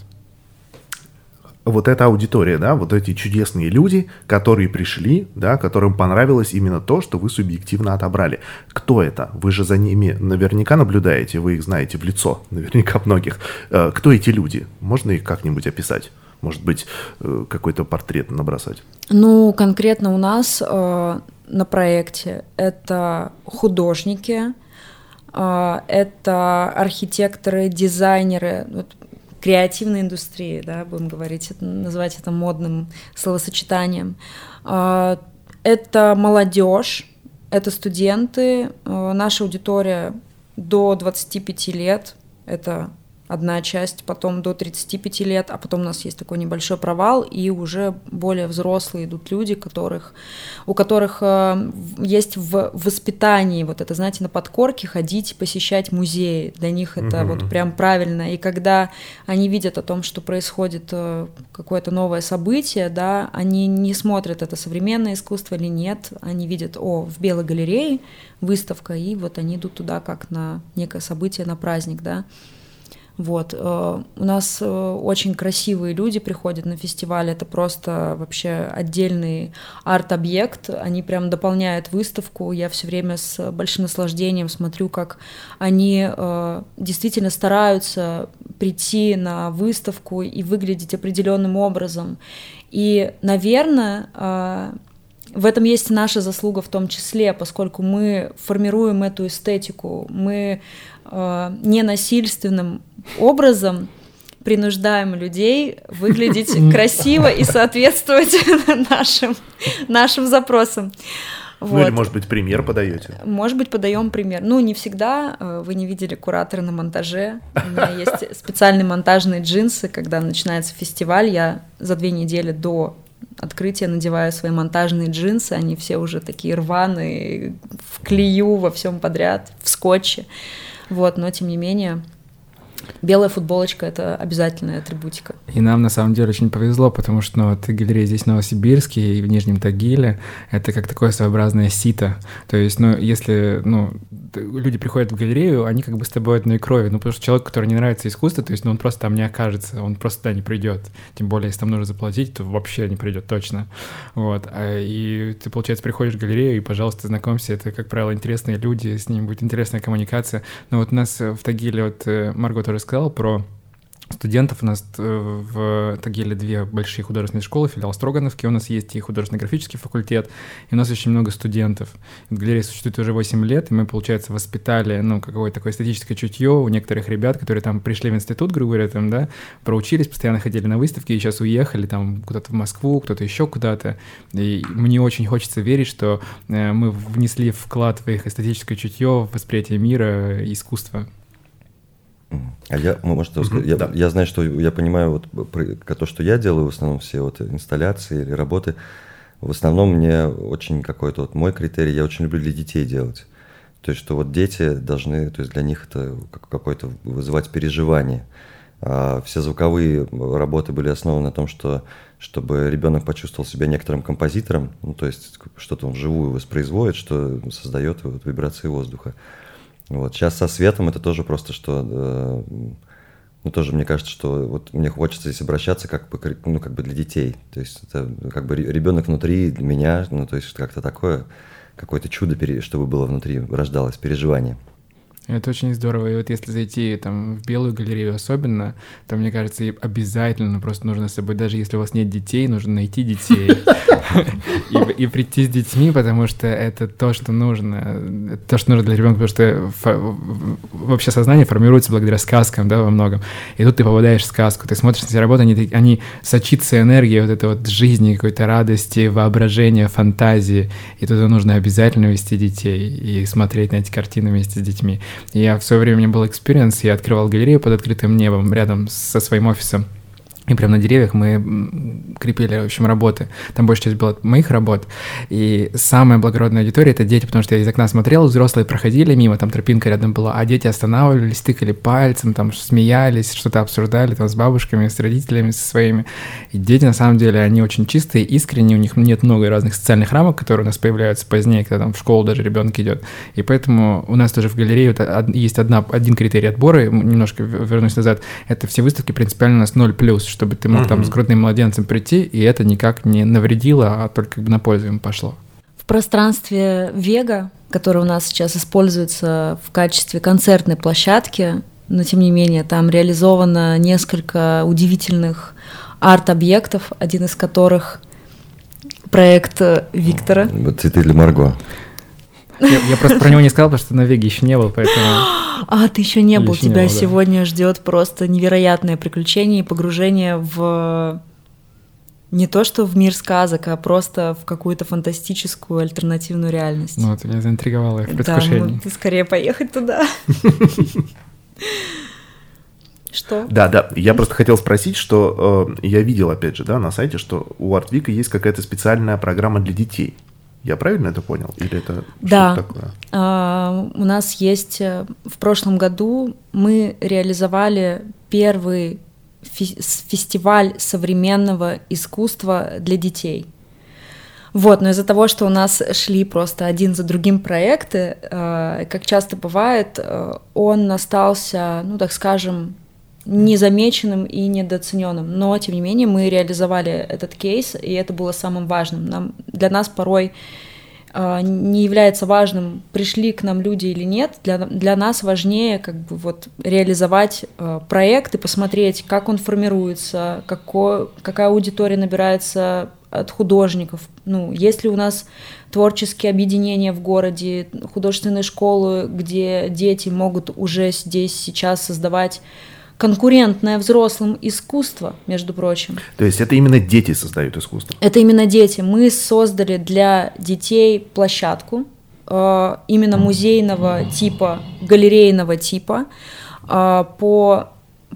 Вот эта аудитория, да, вот эти чудесные люди, которые пришли, да, которым понравилось именно то, что вы субъективно отобрали. Кто это? Вы же за ними наверняка наблюдаете, вы их знаете в лицо, наверняка многих. Э, кто эти люди? Можно их как-нибудь описать? Может быть, э, какой-то портрет набросать? Ну, конкретно у нас э, на проекте это художники, э, это архитекторы, дизайнеры, вот, креативной индустрии, да, будем говорить, это, называть это модным словосочетанием. Э, это молодежь, это студенты, э, наша аудитория до 25 лет, это одна часть, потом до 35 лет, а потом у нас есть такой небольшой провал, и уже более взрослые идут люди, которых, у которых э, есть в воспитании вот это, знаете, на подкорке ходить, посещать музеи. Для них это угу. вот прям правильно. И когда они видят о том, что происходит э, какое-то новое событие, да, они не смотрят, это современное искусство или нет, они видят, о, в Белой галерее выставка, и вот они идут туда как на некое событие, на праздник, да. Вот. Э, у нас э, очень красивые люди приходят на фестиваль, это просто вообще отдельный арт-объект, они прям дополняют выставку, я все время с большим наслаждением смотрю, как они э, действительно стараются прийти на выставку и выглядеть определенным образом. И, наверное, в этом есть наша заслуга в том числе, поскольку мы формируем эту эстетику, мы э, ненасильственным образом принуждаем людей выглядеть красиво и соответствовать нашим, нашим запросам. Вот. Ну или, может быть, пример подаете? Может быть, подаем пример. Ну, не всегда. Э, вы не видели куратора на монтаже. У меня есть специальные монтажные джинсы. Когда начинается фестиваль, я за две недели до открытия надеваю свои монтажные джинсы. Они все уже такие рваные, в клею, во всем подряд, в скотче. Вот, но тем не менее, белая футболочка — это обязательная атрибутика. И нам на самом деле очень повезло, потому что ну, вот галерея здесь в Новосибирске и в Нижнем Тагиле — это как такое своеобразное сито. То есть, ну, если ну, люди приходят в галерею, они как бы с тобой одной крови. Ну, потому что человек, который не нравится искусство, то есть, ну, он просто там не окажется, он просто туда не придет. Тем более, если там нужно заплатить, то вообще не придет точно. Вот. А, и ты, получается, приходишь в галерею, и, пожалуйста, знакомься. Это, как правило, интересные люди, с ними будет интересная коммуникация. Но вот у нас в Тагиле, вот э, Марго тоже сказал про студентов. У нас э, в Тагиле две большие художественные школы, филиал Строгановки у нас есть и художественно-графический факультет, и у нас очень много студентов. Галерея существует уже 8 лет, и мы, получается, воспитали, ну, какое-то такое эстетическое чутье у некоторых ребят, которые там пришли в институт, грубо говоря, там, да, проучились, постоянно ходили на выставки, и сейчас уехали там куда-то в Москву, кто-то еще куда-то. И мне очень хочется верить, что э, мы внесли вклад в их эстетическое чутье, в восприятие мира, искусства. А я, ну, может, сказать, я, да. я знаю, что я понимаю, вот про, то, что я делаю, в основном все вот инсталляции или работы, в основном мне очень какой-то вот мой критерий, я очень люблю для детей делать. То есть, что вот дети должны, то есть для них это какое-то вызывать переживание. А все звуковые работы были основаны на том, что чтобы ребенок почувствовал себя некоторым композитором, ну, то есть что-то он вживую воспроизводит, что создает вот вибрации воздуха. Вот. Сейчас со светом это тоже просто, что... Э, ну, тоже мне кажется, что вот мне хочется здесь обращаться как бы, ну, как бы для детей. То есть это как бы ребенок внутри меня, ну, то есть как-то такое, какое-то чудо, чтобы было внутри, рождалось, переживание. Это очень здорово. И вот если зайти там в белую галерею особенно, то, мне кажется, обязательно просто нужно с собой, даже если у вас нет детей, нужно найти детей и, прийти с детьми, потому что это то, что нужно. То, что нужно для ребенка, потому что вообще сознание формируется благодаря сказкам, да, во многом. И тут ты попадаешь в сказку, ты смотришь на эти работы, они, они сочится энергией вот этой вот жизни, какой-то радости, воображения, фантазии. И туда нужно обязательно вести детей и смотреть на эти картины вместе с детьми. Я в свое время у меня был experience, я открывал галерею под открытым небом рядом со своим офисом. И прямо на деревьях мы крепили, в общем, работы. Там большая часть была моих работ. И самая благородная аудитория — это дети, потому что я из окна смотрел, взрослые проходили мимо, там тропинка рядом была, а дети останавливались, тыкали пальцем, там смеялись, что-то обсуждали там с бабушками, с родителями, со своими. И дети, на самом деле, они очень чистые, искренние, у них нет много разных социальных рамок, которые у нас появляются позднее, когда там в школу даже ребенок идет. И поэтому у нас тоже в галерее вот есть одна, один критерий отбора, немножко вернусь назад, это все выставки принципиально у нас 0+, чтобы ты мог угу. там с грудным младенцем прийти, и это никак не навредило, а только как бы на пользу им пошло. В пространстве Вега, которое у нас сейчас используется в качестве концертной площадки, но тем не менее там реализовано несколько удивительных арт-объектов, один из которых проект Виктора. Цветы для Марго. Я, я просто про него не сказал, потому что на Веге еще не был, поэтому... А, ты еще не был. Тебя не был, сегодня ждет просто невероятное приключение и погружение в не то что в мир сказок, а просто в какую-то фантастическую альтернативную реальность. Ну, ты меня заинтриговала в предвкушении. Да, ну, скорее поехать туда. Что? Да, да. Я просто хотел спросить, что э, я видел, опять же, да, на сайте, что у Артвика есть какая-то специальная программа для детей. Я правильно это понял? Или это да. что такое? А, у нас есть э, в прошлом году мы реализовали первый фестиваль современного искусства для детей. Вот, но из-за того, что у нас шли просто один за другим проекты, э, как часто бывает, э, он остался, ну так скажем, незамеченным и недооцененным. Но, тем не менее, мы реализовали этот кейс, и это было самым важным. Нам, для нас порой э, не является важным, пришли к нам люди или нет. Для, для нас важнее как бы вот реализовать э, проект и посмотреть, как он формируется, какой, какая аудитория набирается от художников. Ну, есть ли у нас творческие объединения в городе, художественные школы, где дети могут уже здесь сейчас создавать конкурентное взрослым искусство, между прочим. То есть это именно дети создают искусство? Это именно дети. Мы создали для детей площадку э, именно музейного типа, галерейного типа э, по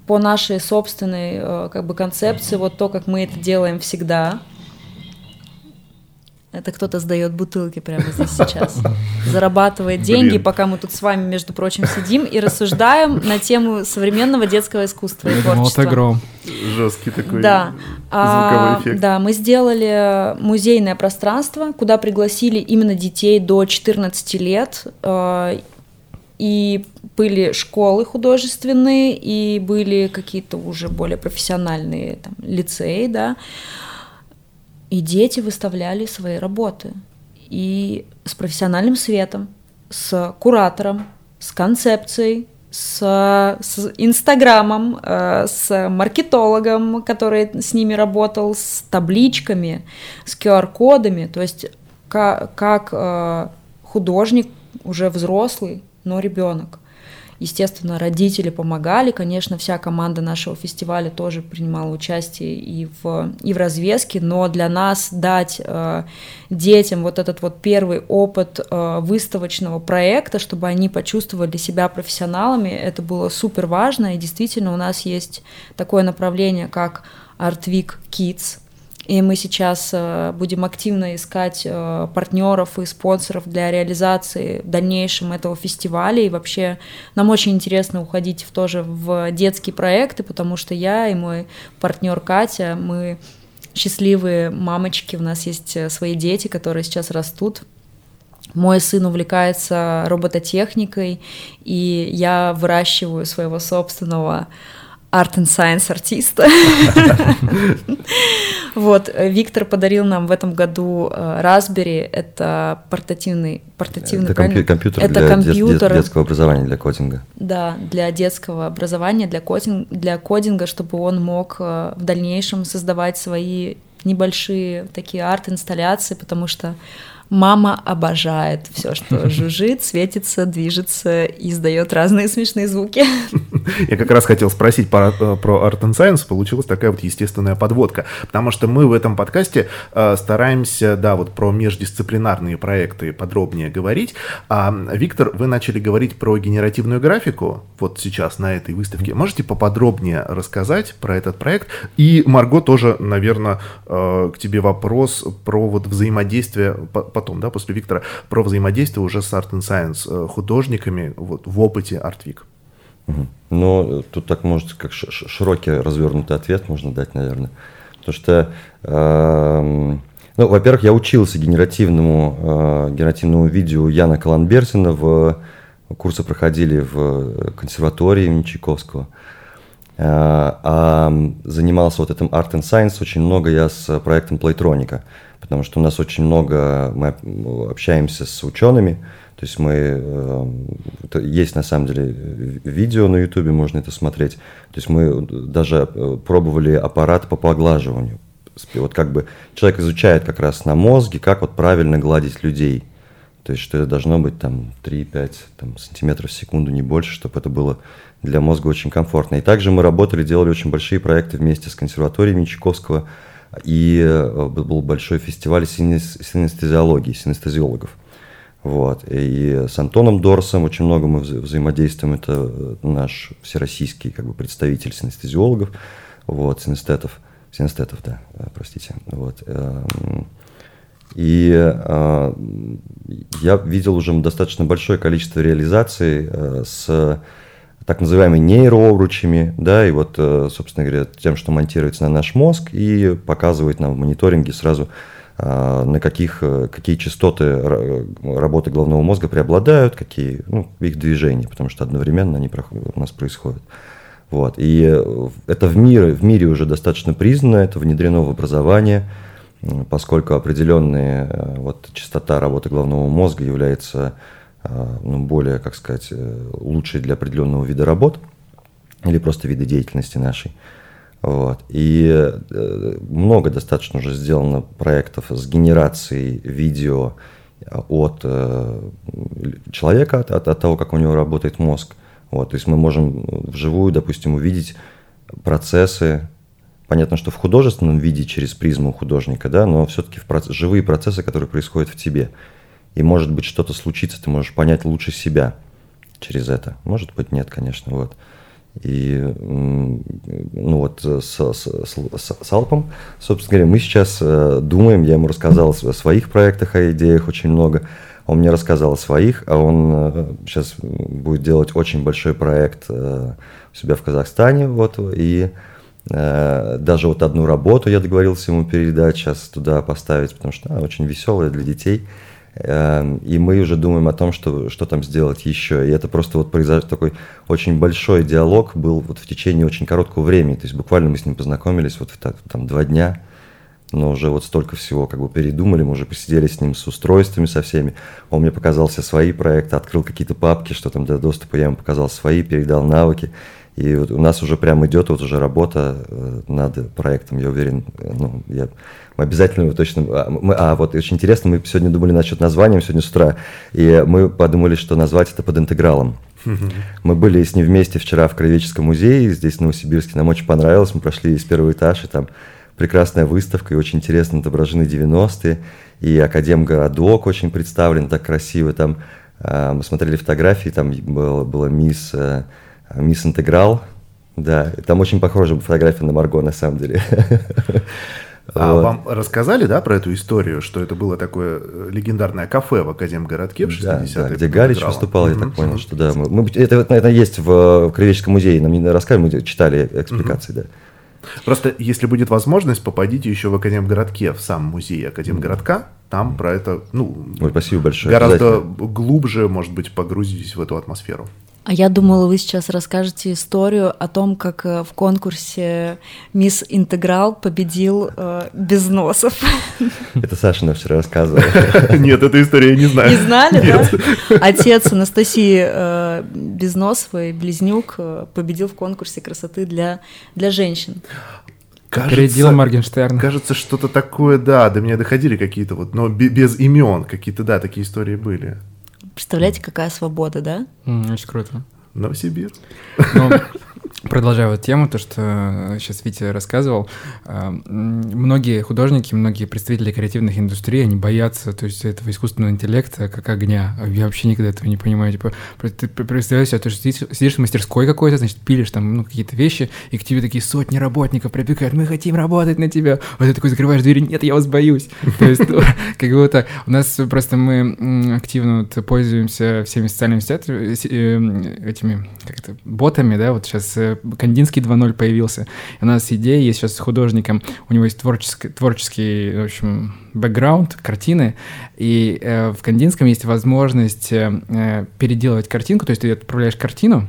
по нашей собственной э, как бы концепции, вот то, как мы это делаем всегда, Это кто-то сдает бутылки прямо здесь сейчас. Зарабатывает деньги, Блин. пока мы тут с вами, между прочим, сидим и рассуждаем на тему современного детского искусства и творчества. Вот гром. Жесткий такой да. а, эффект. Да, мы сделали музейное пространство, куда пригласили именно детей до 14 лет. Э, и были школы художественные, и были какие-то уже более профессиональные там, лицеи, да. И дети выставляли свои работы. И с профессиональным светом, с куратором, с концепцией, с, с Инстаграмом, э, с маркетологом, который с ними работал, с табличками, с QR-кодами. То есть как, как э, художник уже взрослый, но ребенок. Естественно, родители помогали, конечно, вся команда нашего фестиваля тоже принимала участие и в, и в развеске, но для нас дать э, детям вот этот вот первый опыт э, выставочного проекта, чтобы они почувствовали себя профессионалами, это было супер важно, и действительно у нас есть такое направление, как Art Week Kids, и мы сейчас э, будем активно искать э, партнеров и спонсоров для реализации в дальнейшем этого фестиваля. И вообще нам очень интересно уходить тоже в детские проекты, потому что я и мой партнер Катя, мы счастливые мамочки, у нас есть э, свои дети, которые сейчас растут. Мой сын увлекается робототехникой, и я выращиваю своего собственного Art and Science артиста. Вот, Виктор подарил нам в этом году э, Raspberry, это портативный, портативный, это компью- компьютер это для компьютер, детского образования, для кодинга. Да, для детского образования, для, кодинг, для кодинга, чтобы он мог э, в дальнейшем создавать свои небольшие такие арт-инсталляции, потому что Мама обожает все, что жужжит, светится, движется и издает разные смешные звуки. Я как раз хотел спросить про, э, про Art and Science, получилась такая вот естественная подводка, потому что мы в этом подкасте э, стараемся, да, вот про междисциплинарные проекты подробнее говорить. А, Виктор, вы начали говорить про генеративную графику вот сейчас на этой выставке. Можете поподробнее рассказать про этот проект? И, Марго, тоже, наверное, э, к тебе вопрос про вот взаимодействие по потом, да, после Виктора, про взаимодействие уже с Art and Science э, художниками вот, в опыте Артвик. Ну, тут так может как широкий развернутый ответ можно дать, наверное. Потому что, э, ну, во-первых, я учился генеративному, э, генеративному видео Яна Каланберсина, в курсы проходили в консерватории имени Чайковского. Э, а занимался вот этим Art and Science очень много я с проектом Playtronica потому что у нас очень много, мы общаемся с учеными, то есть мы, э, есть на самом деле видео на ютубе, можно это смотреть, то есть мы даже э, пробовали аппарат по поглаживанию, вот как бы человек изучает как раз на мозге, как вот правильно гладить людей, то есть что это должно быть там 3-5 там, сантиметров в секунду, не больше, чтобы это было для мозга очень комфортно. И также мы работали, делали очень большие проекты вместе с консерваторией Чайковского, и э, был большой фестиваль синестезиологии, синестезиологов. Вот. И с Антоном Дорсом очень много мы вза взаимодействуем. Это э, наш всероссийский как бы, представитель синестезиологов, вот, синестетов. Синестетов, да, э, простите. Вот. Эм, и я видел уже достаточно большое количество реализаций с так называемыми нейрообручами, да, и вот, э, собственно говоря, тем, что монтируется на наш мозг и показывает нам в мониторинге сразу, а, на каких, э, какие частоты работы головного мозга преобладают, какие, ну, их движения, потому что одновременно они у нас происходят. Вот. И э, это в мире, в мире уже достаточно признано, это внедрено в образование, поскольку определенная вот, частота работы головного мозга является ну, более, как сказать, э, лучшие для определенного вида работ или просто вида деятельности нашей. Вот. И э, много достаточно уже сделано проектов с генерацией видео от э, человека, от, от того, как у него работает мозг. Вот. То есть мы можем вживую, допустим, увидеть процессы, понятно, что в художественном виде через призму художника, да, но все-таки в проц... живые процессы, которые происходят в тебе и может быть что-то случится, ты можешь понять лучше себя через это. Может быть нет, конечно, вот. И ну вот с, с, с, с Алпом, собственно говоря, мы сейчас э, думаем, я ему рассказал о своих проектах, о идеях очень много, он мне рассказал о своих, а он сейчас будет делать очень большой проект у себя в Казахстане, вот, и Э, даже вот одну работу я договорился ему передать, сейчас туда поставить, потому что она очень веселая для детей. Эм, и мы уже думаем о том, что, что там сделать еще. И это просто вот произошел такой очень большой диалог был вот в течение очень короткого времени. То есть буквально мы с ним познакомились вот в, там два дня, но уже вот столько всего как бы передумали, мы уже посидели с ним с устройствами со всеми. Он мне показал все свои проекты, открыл какие-то папки, что там для доступа, я ему показал свои, передал навыки. И вот у нас уже прям идет вот уже работа э, над проектом, я уверен, э, ну, я, мы обязательно его точно... А, мы, а, вот очень интересно, мы сегодня думали насчет названия, сегодня с утра, и мы подумали, что назвать это под интегралом. Мы были с ним вместе вчера в Краеведческом музее, здесь в Новосибирске, нам очень понравилось, мы прошли с первого этажа, и там прекрасная выставка, и очень интересно отображены 90-е, и Академгородок очень представлен так красиво, там а, мы смотрели фотографии, там была, была мисс э, Мисс Интеграл. Да, там очень похожа фотография на Марго, на самом деле. А вот. вам рассказали, да, про эту историю, что это было такое э, легендарное кафе в Академгородке в 60-е? Да, да, где Галич выступал, я так понял, что да. Мы, мы, это, это есть в, в Краеведческом музее, нам не рассказывали, мы читали экспликации, да. Просто, если будет возможность, попадите еще в Академгородке, в сам музей Академгородка, там про это, ну, Ой, спасибо большое. Гораздо глубже, может быть, погрузитесь в эту атмосферу. А я думала, вы сейчас расскажете историю о том, как э, в конкурсе Мисс Интеграл победил э, Безносов. Это Саша нам вчера рассказывала. Нет, эту историю я не знаю. Не знали, да? Отец Анастасии э, Безносовой, близнюк, э, победил в конкурсе красоты для, для женщин. Кажется, Передел Моргенштерн. Кажется, что-то такое, да, до меня доходили какие-то вот, но без имен какие-то, да, такие истории были. Представляете, какая свобода, да? Очень круто. Новосибирск. Продолжая вот тему, то, что сейчас Витя рассказывал, а, многие художники, многие представители креативных индустрий, они боятся, то есть этого искусственного интеллекта как огня. Я вообще никогда этого не понимаю. Типа, ты представляешь себе, ты сидишь, в мастерской какой-то, значит, пилишь там ну, какие-то вещи, и к тебе такие сотни работников прибегают, мы хотим работать на тебя. А ты такой закрываешь дверь, нет, я вас боюсь. То есть, ну, как будто у нас просто мы активно пользуемся всеми социальными сетями, э, этими, как то ботами, да, вот сейчас Кандинский 2.0 появился. У нас идея есть сейчас с художником, у него есть творческий, творческий в общем, бэкграунд, картины, и э, в Кандинском есть возможность э, э, переделывать картинку, то есть ты отправляешь картину,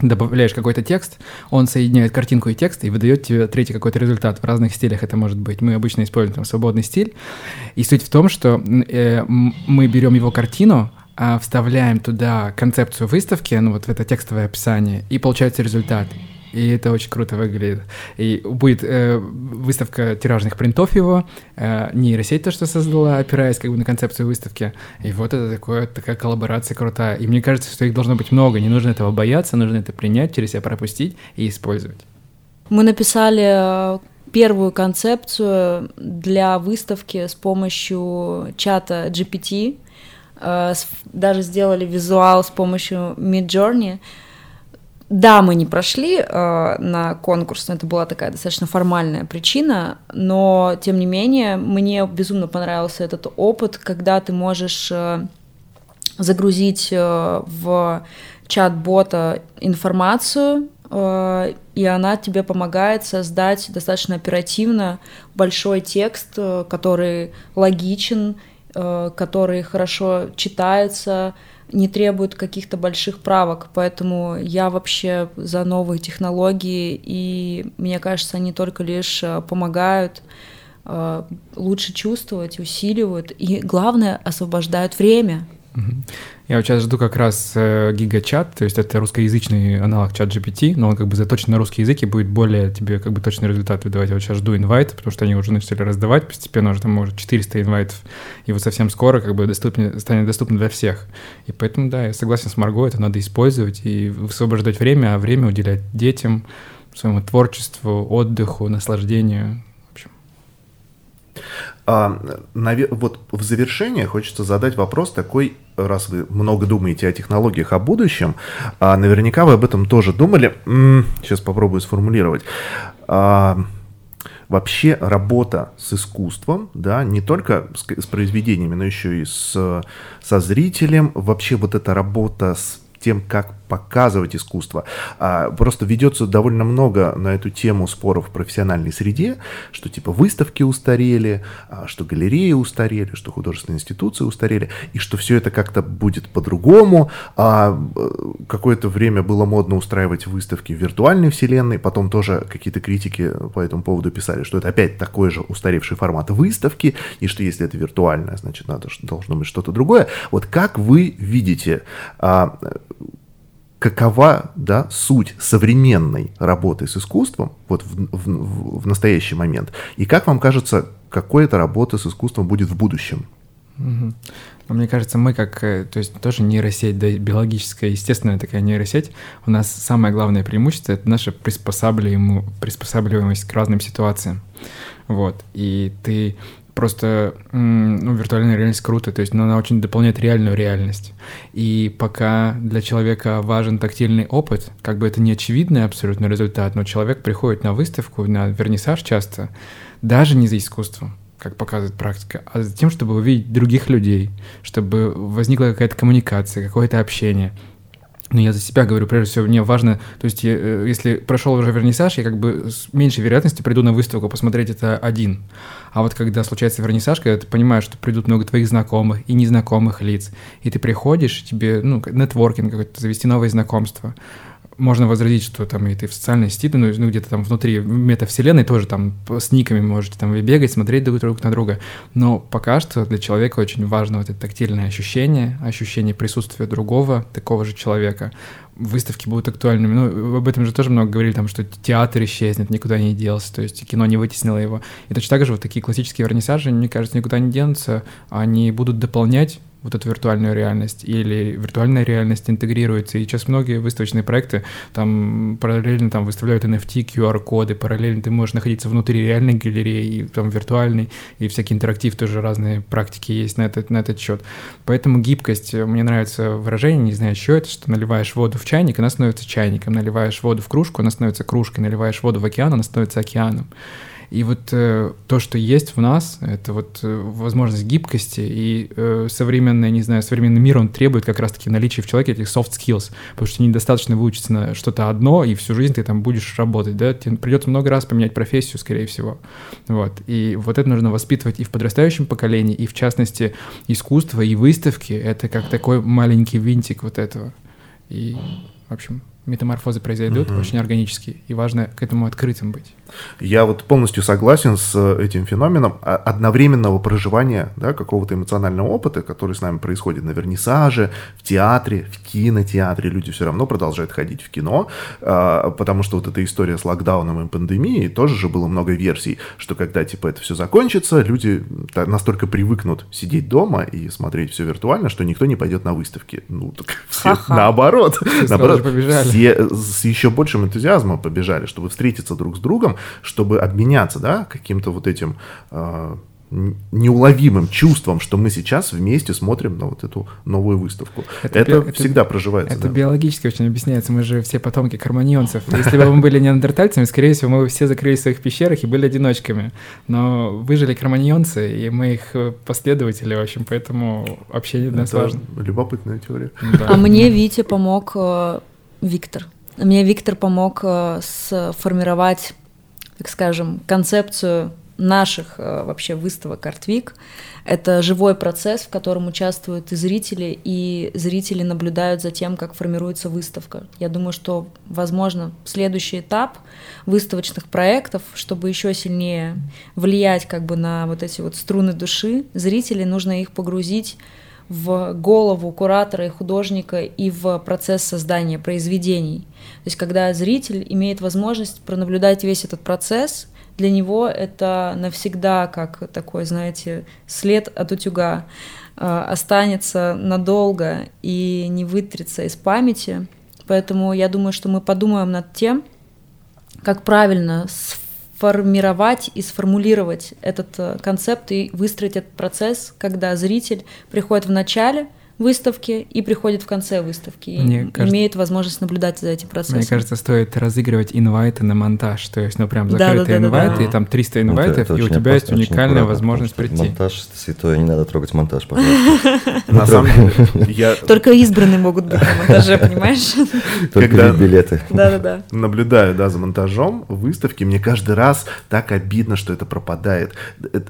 добавляешь какой-то текст, он соединяет картинку и текст и выдает тебе третий какой-то результат. В разных стилях это может быть. Мы обычно используем там свободный стиль. И суть в том, что э, мы берем его картину, вставляем туда концепцию выставки, ну вот в это текстовое описание, и получается результат. И это очень круто выглядит. И будет э, выставка тиражных принтов его, э, нейросеть то, что создала, опираясь как бы на концепцию выставки. И вот это такое, такая коллаборация крутая. И мне кажется, что их должно быть много. Не нужно этого бояться, нужно это принять, через себя пропустить и использовать. Мы написали э, первую концепцию для выставки с помощью чата GPT, даже сделали визуал с помощью Midjourney. Да, мы не прошли э, на конкурс, но это была такая достаточно формальная причина, но тем не менее мне безумно понравился этот опыт, когда ты можешь э, загрузить э, в чат-бота информацию, э, и она тебе помогает создать достаточно оперативно большой текст, э, который логичен Э, который хорошо читается, не требует каких-то больших правок, поэтому я вообще за новые технологии, и мне кажется, они только лишь э, помогают э, лучше чувствовать, усиливают, и главное, освобождают время. Я вот сейчас жду как раз э, гигачат, то есть это русскоязычный аналог чат GPT, но он как бы заточен на русский язык и будет более тебе как бы точный результат выдавать. Я вот сейчас жду инвайт, потому что они уже начали раздавать постепенно, уже там уже 400 инвайтов, и вот совсем скоро как бы доступнее, станет доступно для всех. И поэтому, да, я согласен с Марго, это надо использовать и высвобождать время, а время уделять детям, своему творчеству, отдыху, наслаждению. В общем. А, вот в завершение хочется задать вопрос такой, раз вы много думаете о технологиях, о будущем, а наверняка вы об этом тоже думали. Сейчас попробую сформулировать. А, вообще работа с искусством, да, не только с, с произведениями, но еще и с, со зрителем, вообще вот эта работа с тем, как показывать искусство. А, просто ведется довольно много на эту тему споров в профессиональной среде, что типа выставки устарели, а, что галереи устарели, что художественные институции устарели, и что все это как-то будет по-другому. А, э, какое-то время было модно устраивать выставки в виртуальной вселенной, потом тоже какие-то критики по этому поводу писали, что это опять такой же устаревший формат выставки, и что если это виртуальное, значит, надо, должно быть что-то другое. Вот как вы видите а, какова да, суть современной работы с искусством вот в, в, в настоящий момент, и как вам кажется, какой эта работа с искусством будет в будущем? Угу. Мне кажется, мы как, э, то есть тоже нейросеть, да, биологическая, естественная такая нейросеть, у нас самое главное преимущество — это наша приспосабливаемость к разным ситуациям. Вот, и ты просто ну, виртуальная реальность круто, то есть она очень дополняет реальную реальность. И пока для человека важен тактильный опыт, как бы это не очевидный абсолютно результат, но человек приходит на выставку, на вернисаж часто, даже не за искусством, как показывает практика, а за тем, чтобы увидеть других людей, чтобы возникла какая-то коммуникация, какое-то общение — но я за себя говорю, прежде всего, мне важно, то есть, я, э, если прошел уже вернисаж, я как бы с меньшей вероятностью приду на выставку посмотреть это один. А вот когда случается вернисаж, когда ты понимаешь, что придут много твоих знакомых и незнакомых лиц, и ты приходишь, тебе, ну, нетворкинг какой-то, завести новые знакомства, можно возразить, что там и ты в социальной сети, ну, ну где-то там внутри метавселенной тоже там с никами можете там бегать, смотреть друг, друг на друга. Но пока что для человека очень важно вот это тактильное ощущение, ощущение присутствия другого, такого же человека. Выставки будут актуальными. Ну, об этом же тоже много говорили, там, что театр исчезнет, никуда не делся, то есть кино не вытеснило его. И точно так же вот такие классические вернисажи, мне кажется, никуда не денутся, они будут дополнять вот эту виртуальную реальность, или виртуальная реальность интегрируется. И сейчас многие выставочные проекты там параллельно там выставляют NFT, QR-коды, параллельно ты можешь находиться внутри реальной галереи, и там виртуальной, и всякий интерактив тоже разные практики есть на этот, на этот счет. Поэтому гибкость, мне нравится выражение, не знаю, что это, что наливаешь воду в чайник, она становится чайником, наливаешь воду в кружку, она становится кружкой, наливаешь воду в океан, она становится океаном. И вот э, то, что есть в нас, это вот э, возможность гибкости, и э, современный, не знаю, современный мир, он требует как раз-таки наличия в человеке этих soft skills, потому что недостаточно выучиться на что-то одно, и всю жизнь ты там будешь работать, да, тебе придется много раз поменять профессию, скорее всего, вот, и вот это нужно воспитывать и в подрастающем поколении, и в частности искусство и выставки, это как такой маленький винтик вот этого, и, в общем, метаморфозы произойдут угу. очень органически, и важно к этому открытым быть. Я вот полностью согласен с э, этим феноменом одновременного проживания да, какого-то эмоционального опыта, который с нами происходит на вернисаже, в театре, в кинотеатре. Люди все равно продолжают ходить в кино, а, потому что вот эта история с локдауном и пандемией, тоже же было много версий, что когда типа это все закончится, люди настолько привыкнут сидеть дома и смотреть все виртуально, что никто не пойдет на выставки. Ну, так все наоборот. наоборот все с еще большим энтузиазмом побежали, чтобы встретиться друг с другом, чтобы обменяться, да, каким-то вот этим э, неуловимым чувством, что мы сейчас вместе смотрим на вот эту новую выставку. Это, это би... всегда это, проживается. Это да. биологически очень объясняется. Мы же все потомки карманьонцев. Если бы мы были неандертальцами, скорее всего, мы бы все закрылись в своих пещерах и были одиночками. Но выжили карманьонцы, и мы их последователи, в общем, поэтому общение для нас это важно. Любопытная теория. Да. А мне Витя помог э, Виктор. Мне Виктор помог э, сформировать так скажем, концепцию наших э, вообще выставок Артвик. Это живой процесс, в котором участвуют и зрители, и зрители наблюдают за тем, как формируется выставка. Я думаю, что, возможно, следующий этап выставочных проектов, чтобы еще сильнее влиять как бы на вот эти вот струны души, зрители, нужно их погрузить в голову куратора и художника и в процесс создания произведений. То есть когда зритель имеет возможность пронаблюдать весь этот процесс, для него это навсегда как такой, знаете, след от утюга э, останется надолго и не вытрется из памяти. Поэтому я думаю, что мы подумаем над тем, как правильно сформировать и сформулировать этот э, концепт и выстроить этот процесс, когда зритель приходит в начале – выставки и приходит в конце выставки Мне и кажется, имеет возможность наблюдать за этим процессом. Мне кажется, стоит разыгрывать инвайты на монтаж, то есть, ну прям закрытые да, да, инвайты, да, да. и там 300 инвайтов, ну, это, это и у тебя опасно, есть уникальная аккуратно, возможность прийти. Монтаж это святое, не надо трогать монтаж, пожалуйста. На самом деле, Только избранные могут быть на монтаже, понимаешь? Только билеты. Да-да-да. Наблюдаю, да, за монтажом выставки, мне каждый раз так обидно, что это пропадает.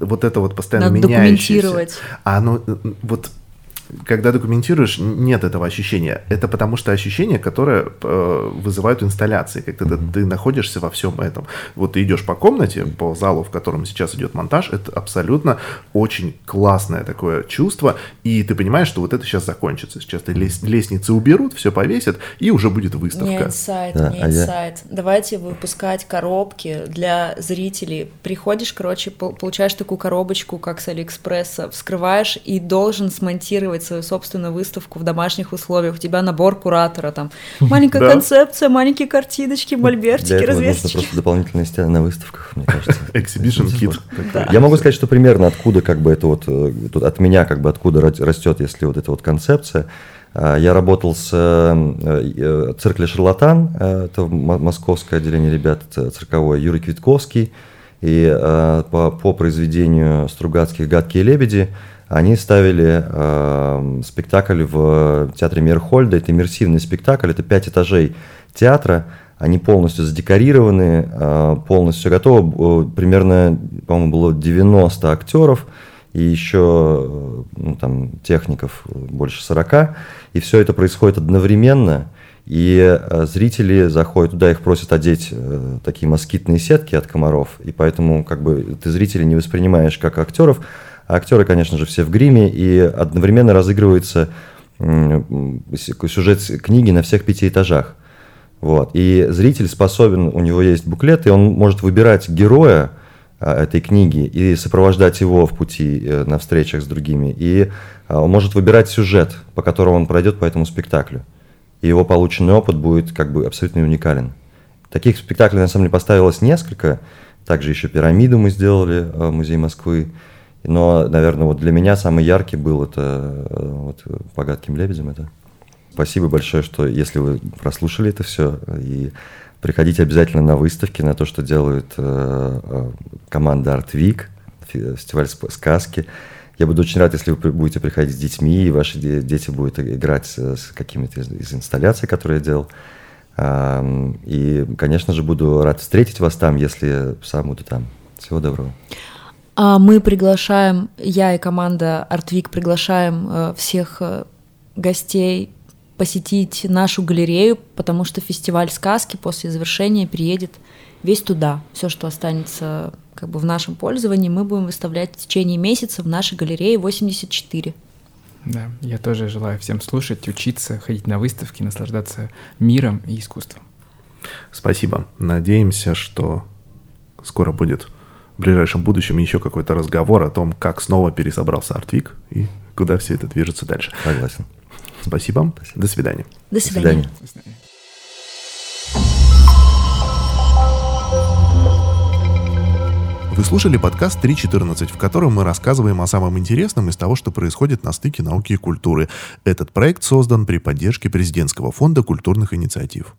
Вот это вот постоянно меняющееся. документировать. А оно, вот когда документируешь, нет этого ощущения. Это потому что ощущение, которое э, вызывают инсталляции, когда mm-hmm. ты, ты находишься во всем этом. Вот ты идешь по комнате, по залу, в котором сейчас идет монтаж, это абсолютно очень классное такое чувство, и ты понимаешь, что вот это сейчас закончится. Сейчас ты лес, лестницы уберут, все повесят, и уже будет выставка. Не инсайт, да, не а инсайт. Я... Давайте выпускать коробки для зрителей. Приходишь, короче, получаешь такую коробочку, как с Алиэкспресса, вскрываешь и должен смонтировать свою собственную выставку в домашних условиях. У тебя набор куратора, там маленькая да. концепция, маленькие картиночки, мольбертики, Для этого нужно просто дополнительные стены на выставках, мне кажется. Exhibition kit. Я могу сказать, что примерно откуда как бы это вот, э, от меня как бы откуда растет, если вот эта вот концепция. А, я работал с э, э, циркли «Шарлатан», это московское отделение ребят цирковое, Юрий Квитковский, и по, по произведению Стругацких «Гадкие лебеди» они ставили э, спектакль в театре Мерхольда. Это иммерсивный спектакль, это пять этажей театра. Они полностью задекорированы, э, полностью все готово. Примерно, по-моему, было 90 актеров и еще ну, там, техников больше 40. И все это происходит одновременно. И э, зрители заходят туда, их просят одеть э, такие москитные сетки от комаров. И поэтому как бы ты зрителей не воспринимаешь как актеров, актеры, конечно же, все в гриме, и одновременно разыгрывается сюжет книги на всех пяти этажах. Вот. И зритель способен, у него есть буклет, и он может выбирать героя а, этой книги и сопровождать его в пути э, на встречах с другими. И а, он может выбирать сюжет, по которому он пройдет по этому спектаклю. И его полученный опыт будет как бы абсолютно уникален. Таких спектаклей на самом деле поставилось несколько. Также еще «Пирамиду» мы сделали, э, Музей Москвы. Но, наверное, вот для меня самый яркий был это э, вот по гадким лебедям это. Спасибо большое, что если вы прослушали это все и приходите обязательно на выставки, на то, что делает э, э команда Art Week, фестиваль сказки. Я буду очень рад, если вы будете приходить с детьми, и ваши дети будут играть с какими-то из, из инсталляций, которые я делал. И, конечно же, буду рад встретить вас там, если сам буду там. Всего доброго. А мы приглашаем, я и команда Артвик приглашаем э, всех э, гостей посетить нашу галерею, потому что фестиваль сказки после завершения приедет весь туда. Все, что останется как бы в нашем пользовании, мы будем выставлять в течение месяца в нашей галерее 84. Да, я тоже желаю всем слушать, учиться, ходить на выставки, наслаждаться миром и искусством. Спасибо. Надеемся, что скоро будет в ближайшем будущем еще какой-то разговор о том, как снова пересобрался Артвик и куда все это движется дальше. Согласен. Спасибо. Спасибо. До свидания. До свидания. До свидания. Вы слушали подкаст 3.14, в котором мы рассказываем о самом интересном из того, что происходит на стыке науки и культуры. Этот проект создан при поддержке Президентского фонда культурных инициатив.